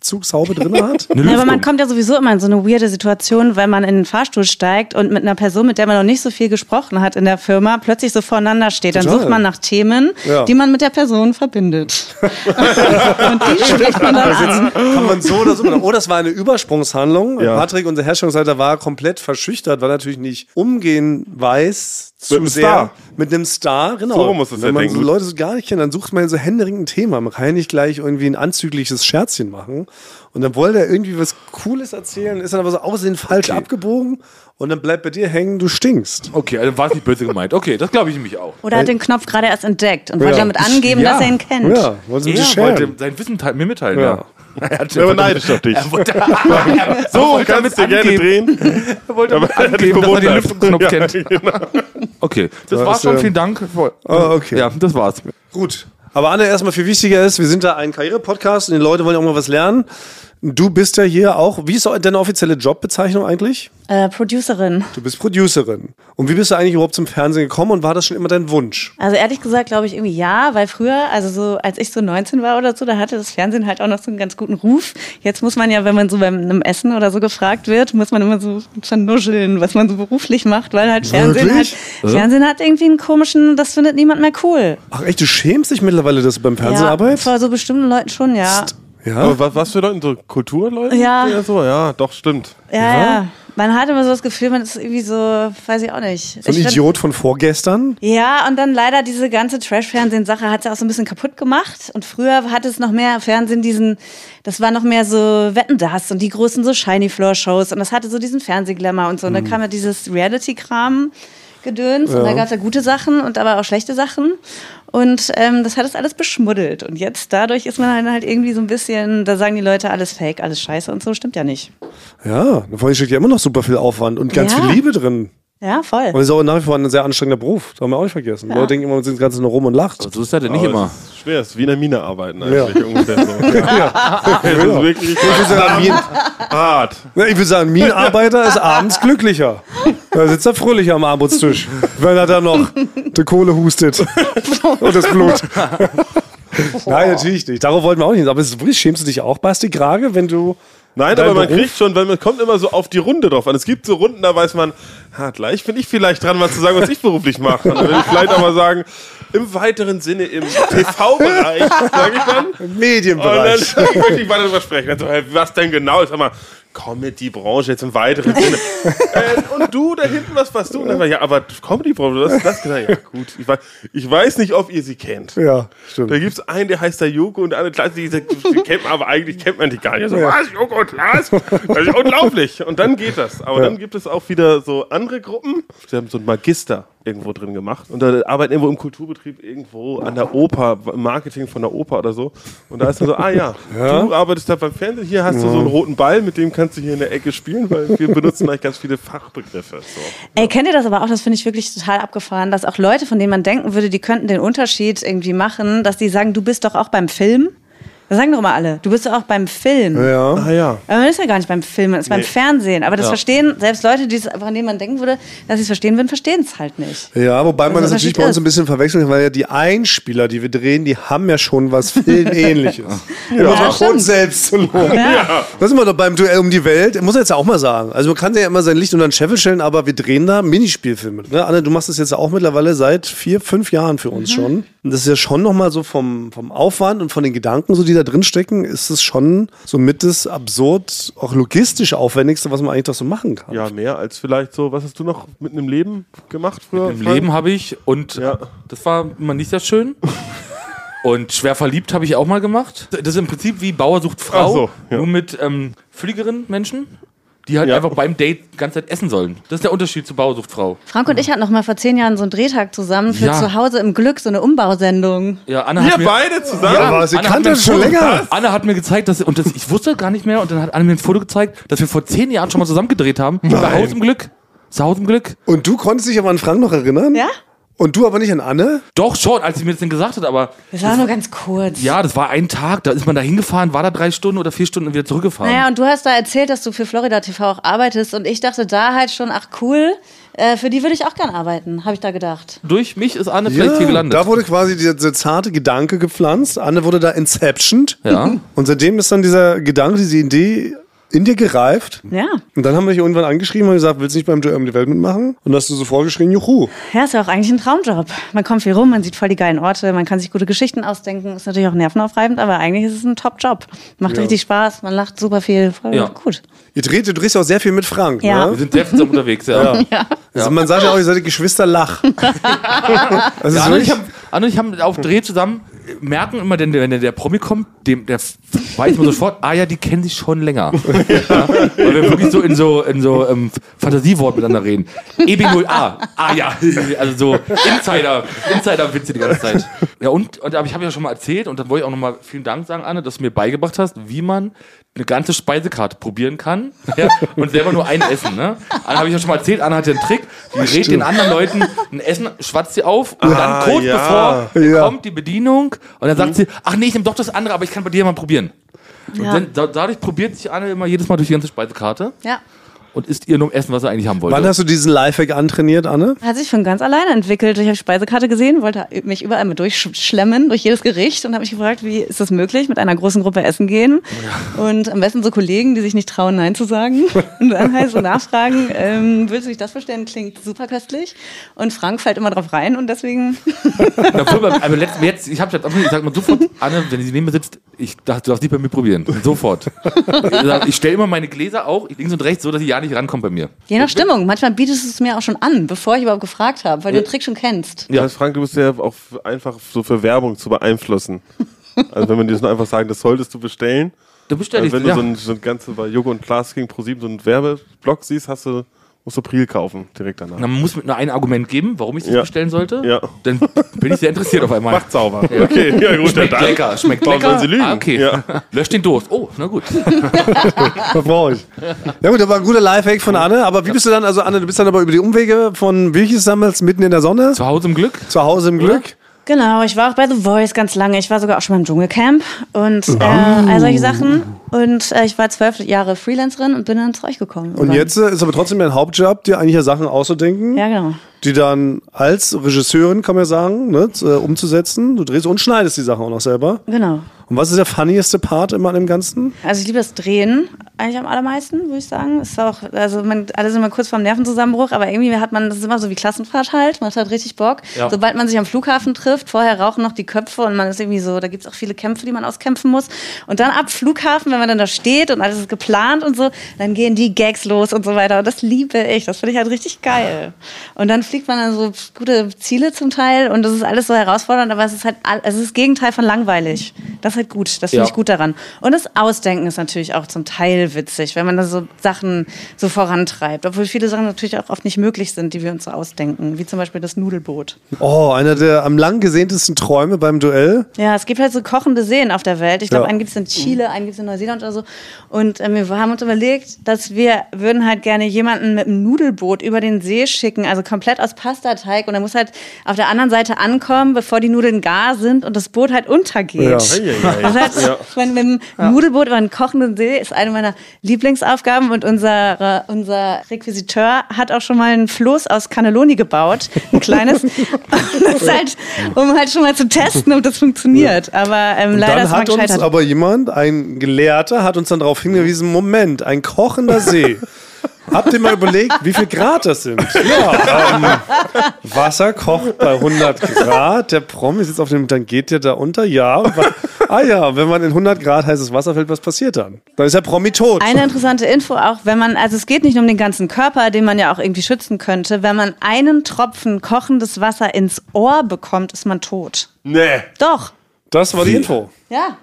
Dunstabzugshaube drin hat? Ja, aber man kommt ja sowieso immer in so eine weirde Situation, wenn man in den Fahrstuhl steigt und mit einer Person, mit der man noch nicht so viel gesprochen hat in der Firma, plötzlich so voreinander steht. Dann Total. sucht man nach Themen, Ja. die man mit der Person verbindet. [LAUGHS] und die spricht man dann an. Kann man so oder so. Oh, das war eine Übersprungshandlung. Ja. Patrick, unser Herstellungsleiter, war komplett verschüchtert, weil er natürlich nicht umgehen weiß zu einem sehr Star. mit einem Star. Genau. So muss es Wenn ja man denken. so Leute so gar nicht kennt, dann sucht man so händeringend ein Thema. Man kann ja nicht gleich irgendwie ein anzügliches Scherzchen machen. Und dann wollte er irgendwie was Cooles erzählen, ist dann aber so aussehen falsch abgebogen und dann bleibt bei dir hängen, du stinkst. Okay, also war es nicht böse gemeint. Okay, das glaube ich nämlich auch. Oder hat den Knopf gerade erst entdeckt und wollte Ja. damit angeben, Ja. dass er ihn kennt. Ja, wollen sie Er mich wollte sein Wissen mir mitteilen, Ja. Ja. Er hat war neidisch auf dich. Er wollte, [LAUGHS] So, kannst du gerne drehen. [LAUGHS] er wollte er dich angeben, dass er den. Lüftungsknopf [LAUGHS] Ja, kennt. genau. Okay, das war's schon. ähm, Vielen Dank. Ah, okay. Ja, das war's. Gut. Aber Anne, erstmal viel wichtiger ist, wir sind da ein Karriere-Podcast und die Leute wollen ja auch mal was lernen. Du bist ja hier auch, wie ist deine offizielle Jobbezeichnung eigentlich? Äh, Producerin. Du bist Producerin. Und wie bist du eigentlich überhaupt zum Fernsehen gekommen und war das schon immer dein Wunsch? Also ehrlich gesagt glaube ich irgendwie ja, weil früher, also so als ich so 19 war oder so, da hatte das Fernsehen halt auch noch so einen ganz guten Ruf. Jetzt muss man ja, wenn man so beim einem Essen oder so gefragt wird, muss man immer so vernuscheln, was man so beruflich macht, weil halt Fernsehen Wirklich? hat, Fernsehen hat irgendwie einen komischen, das findet niemand mehr cool. Ach echt, du schämst dich mittlerweile, dass du beim Fernsehen Ja, arbeitest? vor so bestimmten Leuten schon, ja. Ja. Aber was, was für Leute? So Kulturleute? Ja. Oder so? Ja, doch, stimmt. Ja, ja. Man hat immer so das Gefühl, man ist irgendwie so, weiß ich auch nicht. So ein Ich find- Idiot von vorgestern? Ja, und dann leider diese ganze Trash-Fernsehen-Sache hat es auch so ein bisschen kaputt gemacht. Und früher hatte es noch mehr Fernsehen, diesen, das war noch mehr so Wetten das und die großen so Shiny-Floor-Shows und das hatte so diesen Fernsehglamour und so. Und dann kam ja dieses Reality-Kram. Gedöns und da gab es ja gute Sachen und aber auch schlechte Sachen und ähm, das hat es alles beschmuddelt und jetzt dadurch ist man halt, irgendwie so ein bisschen, da sagen die Leute alles Fake, alles Scheiße und so, stimmt ja nicht. Ja, da vorhin steckt ja immer noch super viel Aufwand und ganz Ja. viel Liebe drin. Ja, voll. Und es ist auch nach wie vor ein sehr anstrengender Beruf. Das haben wir auch nicht vergessen. Leute denken immer, man sitzt das Ganze nur rum und lacht. Aber so ist das ja nicht Aber immer. Es ist schwer, es ist wie in der Mine arbeiten Ja. eigentlich ungefähr so. [LAUGHS] Ja. Es ist wirklich hart. Ja, ich würde sagen, Minenarbeiter ist abends glücklicher. Da sitzt er fröhlicher am Armutstisch, weil er da noch die Kohle hustet [LAUGHS] und das Blut. Nein, natürlich nicht. Darauf wollten wir auch nicht. Aber es ist wirklich, schämst du dich auch, Basti Grage, wenn du. Nein, aber man Beruf? kriegt schon, weil man kommt immer so auf die Runde drauf an. Es gibt so Runden, da weiß man, ha, gleich bin ich vielleicht dran, mal zu sagen, was ich beruflich mache. Und dann will ich vielleicht auch mal sagen, im weiteren Sinne im TV-Bereich, sage ich dann. Und dann Medienbereich. [LAUGHS] möchte ich weiter darüber sprechen. Dann so, hey, was denn genau? Sag mal, Comedy-Branche jetzt im weiteren Sinne. [LAUGHS] äh, und du da hinten, was warst du? Und dann war, ja, aber Comedy-Branche, was ist das genau? Ja, gut. Ich weiß, ich weiß nicht, ob ihr sie kennt. Ja, stimmt. Da gibt's einen, der heißt der Joko und der andere Klasse, die, die kennt man, aber eigentlich kennt man die gar nicht. So, was, Joko und Klaas? Das ist unglaublich. Und dann geht das. Aber dann gibt es auch wieder so andere Gruppen. Sie haben so ein Magister irgendwo drin gemacht und da arbeiten irgendwo im Kulturbetrieb irgendwo an der Oper, im Marketing von der Oper oder so. Und da ist dann so, ah ja, [LAUGHS] du arbeitest da beim Fernsehen, hier hast du so einen roten Ball, mit dem kannst du hier in der Ecke spielen, weil wir [LAUGHS] benutzen eigentlich ganz viele Fachbegriffe. So. Ey, kennt ihr das aber auch? Das finde ich wirklich total abgefahren, dass auch Leute, von denen man denken würde, die könnten den Unterschied irgendwie machen, dass die sagen, du bist doch auch beim Film. Das sagen doch immer alle. Du bist doch auch beim Film. Ja. Ah ja. Aber man ist ja gar nicht beim Film, man ist beim. Fernsehen. Aber das Ja. verstehen, selbst Leute, die es, von denen man denken würde, dass sie es verstehen würden, verstehen es halt nicht. Ja, wobei man das Also natürlich bei uns ein bisschen verwechseln kann, weil ja die Einspieler, die wir drehen, die haben ja schon was Filmähnliches. [LAUGHS] Um uns mal stimmt. kurz selbst zu loben. Das sind wir doch beim Duell um die Welt. Muss er jetzt ja auch mal sagen. Also man kann ja immer sein Licht unter den Scheffel stellen, aber wir drehen da Minispielfilme. Ne? Anne, du machst das jetzt auch mittlerweile seit vier, fünf Jahren für Mhm. uns schon. Und das ist ja schon nochmal so vom, vom Aufwand und von den Gedanken, so die da drin stecken, ist es schon so mit das absurd, auch logistisch aufwendigste, was man eigentlich doch so machen kann. Ja, mehr als vielleicht so, was hast du noch mit einem Leben gemacht früher? Im Frank? Leben habe ich und Ja. das war immer nicht sehr schön. [LAUGHS] Und schwer verliebt habe ich auch mal gemacht. Das ist im Prinzip wie Bauer sucht Frau, so, ja. nur mit ähm, fülligeren Menschen, die halt Ja. einfach beim Date die ganze Zeit essen sollen. Das ist der Unterschied zu Bauer sucht Frau. Frank und ich hatten noch mal vor zehn Jahren so einen Drehtag zusammen für Ja. zu Hause im Glück, so eine Umbausendung. Ja, Anne Wir hat mir, beide zusammen? Ja, aber sie Anne kannte hat das mir schon länger. Anne hat mir gezeigt, dass und das, ich wusste gar nicht mehr und dann hat Anne mir ein Foto gezeigt, dass wir vor zehn Jahren schon mal zusammen gedreht haben. Bei Haus im Glück. Zu Haus im Glück. Und du konntest dich aber an Frank noch erinnern? Ja? Und du aber nicht an Anne? Doch schon, als sie mir das dann gesagt hat, aber Das war nur ganz kurz. ja, das war ein Tag, da ist man da hingefahren, war da drei Stunden oder vier Stunden und wieder zurückgefahren. Naja, und du hast da erzählt, dass du für Florida TV auch arbeitest und ich dachte da halt schon, ach cool, äh, für die würde ich auch gern arbeiten, habe ich da gedacht. Durch mich ist Anne vielleicht hier gelandet. Da wurde quasi dieser, dieser zarte Gedanke gepflanzt. Anne wurde da inceptioned. Ja. Und seitdem ist dann dieser Gedanke, diese Idee in dir gereift. Ja. Und dann haben wir dich irgendwann angeschrieben und gesagt, willst du nicht beim um die Welt mitmachen? Und dann hast du so vorgeschrien, juhu. Ja, ist ja auch eigentlich ein Traumjob. Man kommt viel rum, man sieht voll die geilen Orte, man kann sich gute Geschichten ausdenken. Ist natürlich auch nervenaufreibend, aber eigentlich ist es ein Top-Job. Macht Ja. richtig Spaß, man lacht super viel. Voll Ja. gut. Ihr dreht, du drehst ja auch sehr viel mit Frank, Ja. Wir ne? sind sehr viel zusammen unterwegs, ja. ja. Also man sagt ja auch, ihr seid Geschwister Lach. Das ist Anne und ich haben, Anne und ich haben auf Dreh zusammen, merken immer, denn, wenn der, Promi kommt, dem, der weiß man sofort, ah ja, die kennen sich schon länger. [LAUGHS] Ja. Weil wir wirklich so in so, in so ähm, Fantasiewort miteinander reden. EB0A, ah ja, [LAUGHS] also so Insider, Insider-Witze die ganze Zeit. Ja und, und aber ich habe ja schon mal erzählt und dann wollte ich auch nochmal vielen Dank sagen, Anne, dass du mir beigebracht hast, wie man eine ganze Speisekarte probieren kann ja, und selber nur ein Essen. Ne? Anne habe ich ja schon mal erzählt, Anne hat ja einen Trick, die rät den anderen Leuten ein Essen, schwatzt sie auf und Ah, dann kurz ja. bevor Ja. kommt die Bedienung und dann sagt sie, ach nee, ich nehme doch das andere, aber ich kann bei dir mal probieren. Und Ja. dann, da, dadurch probiert sich Anne immer jedes Mal durch die ganze Speisekarte Ja. Und isst ihr nur Essen, was er eigentlich haben wollte. Wann hast du diesen Lifehack antrainiert, Anne? Hat sich von ganz alleine entwickelt. Ich habe Speisekarte gesehen, wollte mich überall mit durchschlemmen, durch jedes Gericht und habe mich gefragt, wie ist das möglich, mit einer großen Gruppe essen gehen? Und am besten so Kollegen, die sich nicht trauen, Nein zu sagen. [LAUGHS] Und dann halt so nachfragen, ähm, willst du dich das bestellen? Klingt super köstlich. Und Frank fällt immer drauf rein und deswegen, [LAUGHS] Na, früher [LAUGHS] aber letzt, jetzt, ich habe ich sag mal sofort, Anne, wenn sie neben mir sitzt, ich du darfst nicht bei mir probieren. Sofort. Ich, ich stelle immer meine Gläser auch links und rechts so, dass sie ja nicht rankommt bei mir. je nach Stimmung, manchmal bietest du es mir auch schon an, bevor ich überhaupt gefragt habe, weil du den Trick schon kennst. Ja, Frank, du bist ja auch einfach so für Werbung zu beeinflussen. [LAUGHS] Also wenn wir dir das nur einfach sagen, das solltest du bestellen. Da bestelle Also wenn du ja. so ein, so ein ganze bei Joko und Klaas gegen ProSieben so einen Werbeblock siehst, hast du, musst du Priel kaufen direkt danach. Na, man muss mir nur ein Argument geben, warum ich das Ja. bestellen sollte. Ja. Dann bin ich sehr interessiert auf einmal. Macht sauber. Okay, ja gut, Schmeckt dann. lecker, schmeckt Warum lecker. sollen sie lügen? Ah, okay. Ja. [LAUGHS] Löscht den Durst. Oh, na gut. [LAUGHS] Was brauche ich? Ja gut, da war ein guter Lifehack von Anne. Aber wie bist du dann, also Anne, du bist dann aber über die Umwege von, wie hieß es damals, mitten in der Sonne? Zu Hause im Glück. Zu Hause im Glück? Genau, ich war auch bei The Voice ganz lange. Ich war sogar auch schon beim Dschungelcamp und äh, all solche Sachen. Und äh, ich war zwölf Jahre Freelancerin und bin dann zu euch gekommen. Und jetzt äh, ist aber trotzdem dein Hauptjob, dir eigentlich ja Sachen auszudenken, Ja, genau. die dann als Regisseurin, kann man ja sagen, ne, äh, umzusetzen. Du drehst und schneidest die Sachen auch noch selber. Genau. Und was ist der funnieste Part immer an dem Ganzen? Also ich liebe das Drehen eigentlich am allermeisten, würde ich sagen. Ist auch, also man, alle sind immer kurz vorm Nervenzusammenbruch, aber irgendwie hat man, das ist immer so wie Klassenfahrt halt, macht halt richtig Bock. Ja. Sobald man sich am Flughafen trifft, vorher rauchen noch die Köpfe und man ist irgendwie so, da gibt's auch viele Kämpfe, die man auskämpfen muss. Und dann ab Flughafen, wenn man dann da steht und alles ist geplant und so, dann gehen die Gags los und so weiter. Und das liebe ich, das finde ich halt richtig geil. Und dann fliegt man dann so gute Ziele zum Teil und das ist alles so herausfordernd, aber es ist halt, es ist das Gegenteil von langweilig. Das ist halt gut, das finde Ja. ich gut daran. Und das Ausdenken ist natürlich auch zum Teil witzig, wenn man da so Sachen so vorantreibt. Obwohl viele Sachen natürlich auch oft nicht möglich sind, die wir uns so ausdenken. Wie zum Beispiel das Nudelboot. Oh, einer der am lang gesehntesten Träume beim Duell. Ja, es gibt halt so kochende Seen auf der Welt. Ich glaube, Ja. einen gibt es in Chile, einen gibt es in Neuseeland oder so. Und ähm, wir haben uns überlegt, dass wir würden halt gerne jemanden mit einem Nudelboot über den See schicken, also komplett aus Pastateig. Und er muss halt auf der anderen Seite ankommen, bevor die Nudeln gar sind und das Boot halt untergeht. Ja. Das heißt, Ja. wenn mit dem Nudelboot über einen kochenden See ist eine meiner Lieblingsaufgaben und unser, unser Requisiteur hat auch schon mal ein Floß aus Cannelloni gebaut, ein kleines. [LAUGHS] Ist halt, um halt schon mal zu testen, ob das funktioniert. Aber ähm, leider dann ist man hat uns gescheitert. aber jemand, ein Gelehrter, hat uns dann darauf hingewiesen, Moment, ein kochender See. [LAUGHS] Habt ihr mal überlegt, wie viel Grad das sind? Ja, ähm, Wasser kocht bei 100 Grad, der Promi sitzt auf dem, dann geht der da unter, ja. Ah ja, wenn man in 100 Grad heißes Wasser fällt, was passiert dann? Dann ist der Promi tot. Eine interessante Info auch, wenn man, also es geht nicht nur um den ganzen Körper, den man ja auch irgendwie schützen könnte. Wenn man einen Tropfen kochendes Wasser ins Ohr bekommt, ist man tot. Nee. Doch. Das war die Info. Ja.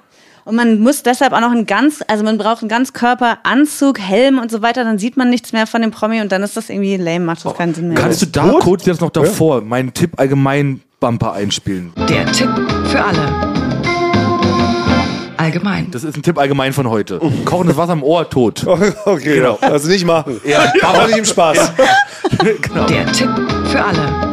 Und man muss deshalb auch noch einen ganz, also man braucht einen ganz Körperanzug, Helm und so weiter, dann sieht man nichts mehr von dem Promi und dann ist das irgendwie lame, macht das keinen Sinn mehr. Kannst du da kurz jetzt noch davor meinen Tipp allgemein Bumper einspielen? Der Tipp für alle. Allgemein. Das ist ein Tipp allgemein von heute. Kochendes Wasser im Ohr, tot. [LAUGHS] Okay, Genau. also nicht machen. Ja, Aber nicht im Spaß. [LAUGHS] Der Tipp für alle.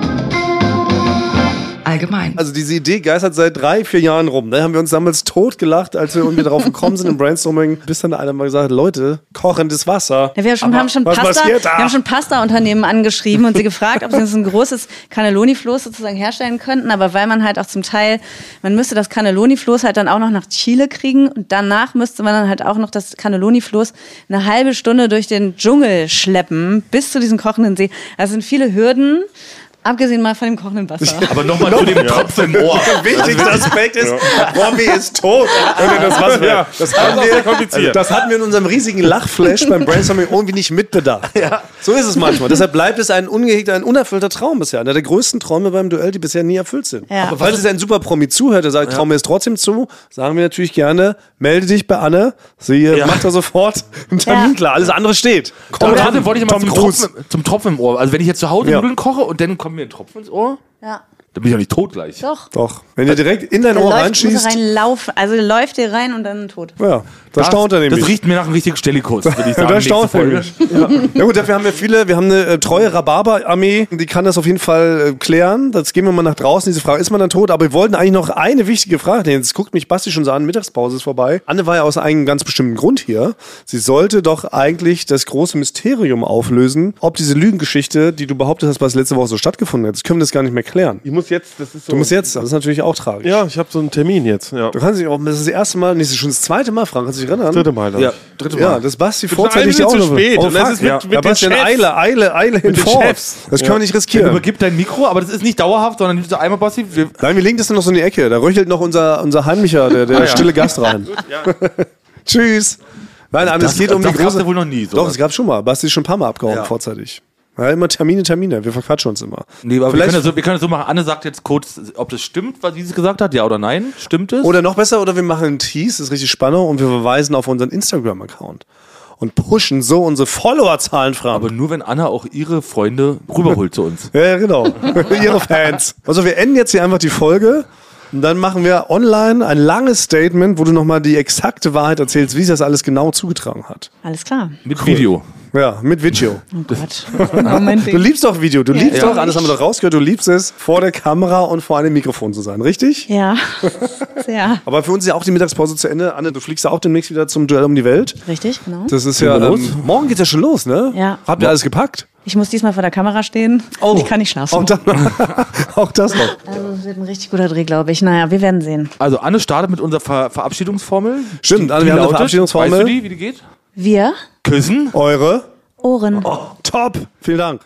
Allgemein. Also diese Idee geistert seit drei, vier Jahren rum. Da haben wir uns damals totgelacht, als wir irgendwie darauf gekommen sind im Brainstorming, bis dann einer mal gesagt hat, Leute, kochendes Wasser. Ja, wir haben schon, haben schon Pasta, wir haben schon Pasta-Unternehmen angeschrieben und sie gefragt, ob sie uns ein großes Cannelloni-Floß sozusagen herstellen könnten. Aber weil man halt auch zum Teil, man müsste das Cannelloni-Floß halt dann auch noch nach Chile kriegen und danach müsste man dann halt auch noch das Cannelloni-Floß eine halbe Stunde durch den Dschungel schleppen bis zu diesem kochenden See. Das sind viele Hürden. Abgesehen mal von dem kochenden Wasser. [LAUGHS] Aber nochmal zu dem Tropfen im Ohr. [LAUGHS] Der wichtigste Aspekt ist, Promi ist tot. Das, was, ja, das Haben sehr kompliziert. Das hatten wir in unserem riesigen Lachflash beim Brainstorming irgendwie nicht mitbedacht. So ist es manchmal. Deshalb bleibt es ein ungehegter, ein unerfüllter Traum bisher. Einer der größten Träume beim Duell, die bisher nie erfüllt sind. Ja. Aber falls es ein super Promi zuhört, der sagt, Traum mir ist trotzdem zu, sagen wir natürlich gerne, melde dich bei Anne. Sie Ja. macht da sofort einen Termin Ja. klar. Alles andere steht. Tom, trotzdem wollte ich mal zum. Tropfen, im Ohr. Also wenn ich jetzt zu Hause Ja. Nudeln koche und dann kommt mir ein Tropfen ins Ohr. Ja. Dann bin ich ja nicht tot gleich. Doch. Doch. Wenn ihr direkt in dein Der Ohr läuft, muss reinschießt. reinlaufen. Also läuft der rein und dann tot. Ja, da staunt er nämlich. Das riecht mir nach einem richtigen Stellikurs, würde ich [LAUGHS] sagen. da staunt er nämlich. Ja. ja gut, dafür haben wir viele, wir haben eine äh, treue Rhabarber-Armee, die kann das auf jeden Fall äh, klären. Jetzt gehen wir mal nach draußen, diese Frage, ist man dann tot? Aber wir wollten eigentlich noch eine wichtige Frage stellen. Jetzt guckt mich Basti schon so an, Mittagspause ist vorbei. Anne war ja aus einem ganz bestimmten Grund hier. Sie sollte doch eigentlich das große Mysterium auflösen, ob diese Lügengeschichte, die du behauptet hast, was letzte Woche so stattgefunden hat. Das können wir das gar nicht mehr klären. Ich muss jetzt, das ist so. Du musst jetzt, das ist natürlich auch tragisch. Ja, ich habe so einen Termin jetzt. Ja. Du kannst dich auch, das ist das erste Mal, nee, das ist schon das zweite Mal, Frank, kannst du dich erinnern? Dritte Mal dann. Ja, dritte Mal. Ja, das Basti vorzeitig auch Minute noch. zu spät. Oh, Und das ist mit- ja. mit ja, den Chefs. Eile, Eile, Eile den hinfort. Chefs. Das können wir nicht riskieren. übergib dein Mikro, aber das ist nicht dauerhaft, sondern so einmal, Basti. Wir, Nein, wir legen das dann noch so in die Ecke. Da röchelt noch unser, unser Heimlicher, der, der Ah, ja. stille Gast rein. [LAUGHS] Tschüss. Nein, nein, es Das- geht um das die große... ja wohl noch nie, Doch, sowas. es gab schon mal. Basti ist schon ein paar Mal abgehauen Ja. vorzeitig. Ja, immer Termine, Termine. Wir verquatschen uns immer. nee, aber wir Vielleicht- können, das so, wir können das so machen. Anne sagt jetzt kurz, ob das stimmt, was sie gesagt hat, ja oder nein. Stimmt es? Oder noch besser, oder wir machen einen Tease, das ist richtig spannend, und wir verweisen auf unseren Instagram-Account. Und pushen so unsere Followerzahlen fram. aber nur wenn Anna auch ihre Freunde rüberholt zu uns. [LAUGHS] Ja, ja, genau. [LAUGHS] Ihre Fans. Also wir enden jetzt hier einfach die Folge und dann machen wir online ein langes Statement, wo du nochmal die exakte Wahrheit erzählst, wie sich das alles genau zugetragen hat. Alles klar. Mit Video. Ja, mit Video. Oh Gott. [LAUGHS] Moment. Du liebst doch Video, du liebst Ja. doch, alles haben wir doch rausgehört, du liebst es, vor der Kamera und vor einem Mikrofon zu sein, richtig? Ja, [LAUGHS] sehr. Aber für uns ist ja auch die Mittagspause zu Ende. Anne, du fliegst ja auch demnächst wieder zum Duell um die Welt. Richtig, genau. Das ist ja, ähm, morgen geht's ja schon los, ne? Ja. Habt ihr alles gepackt? Ich muss diesmal vor der Kamera stehen. und ich kann nicht schlafen. Auch, das, [LAUGHS] auch das noch. Also es wird ein richtig guter Dreh, glaube ich. Naja, wir werden sehen. Also Anne startet mit unserer Ver Verabschiedungsformel. Stimmt, Anne, wir haben eine Verabschiedungsformel. Weißt du die, wie die geht? Wir, Küssen. Eure? Ohren. Top. Vielen Dank.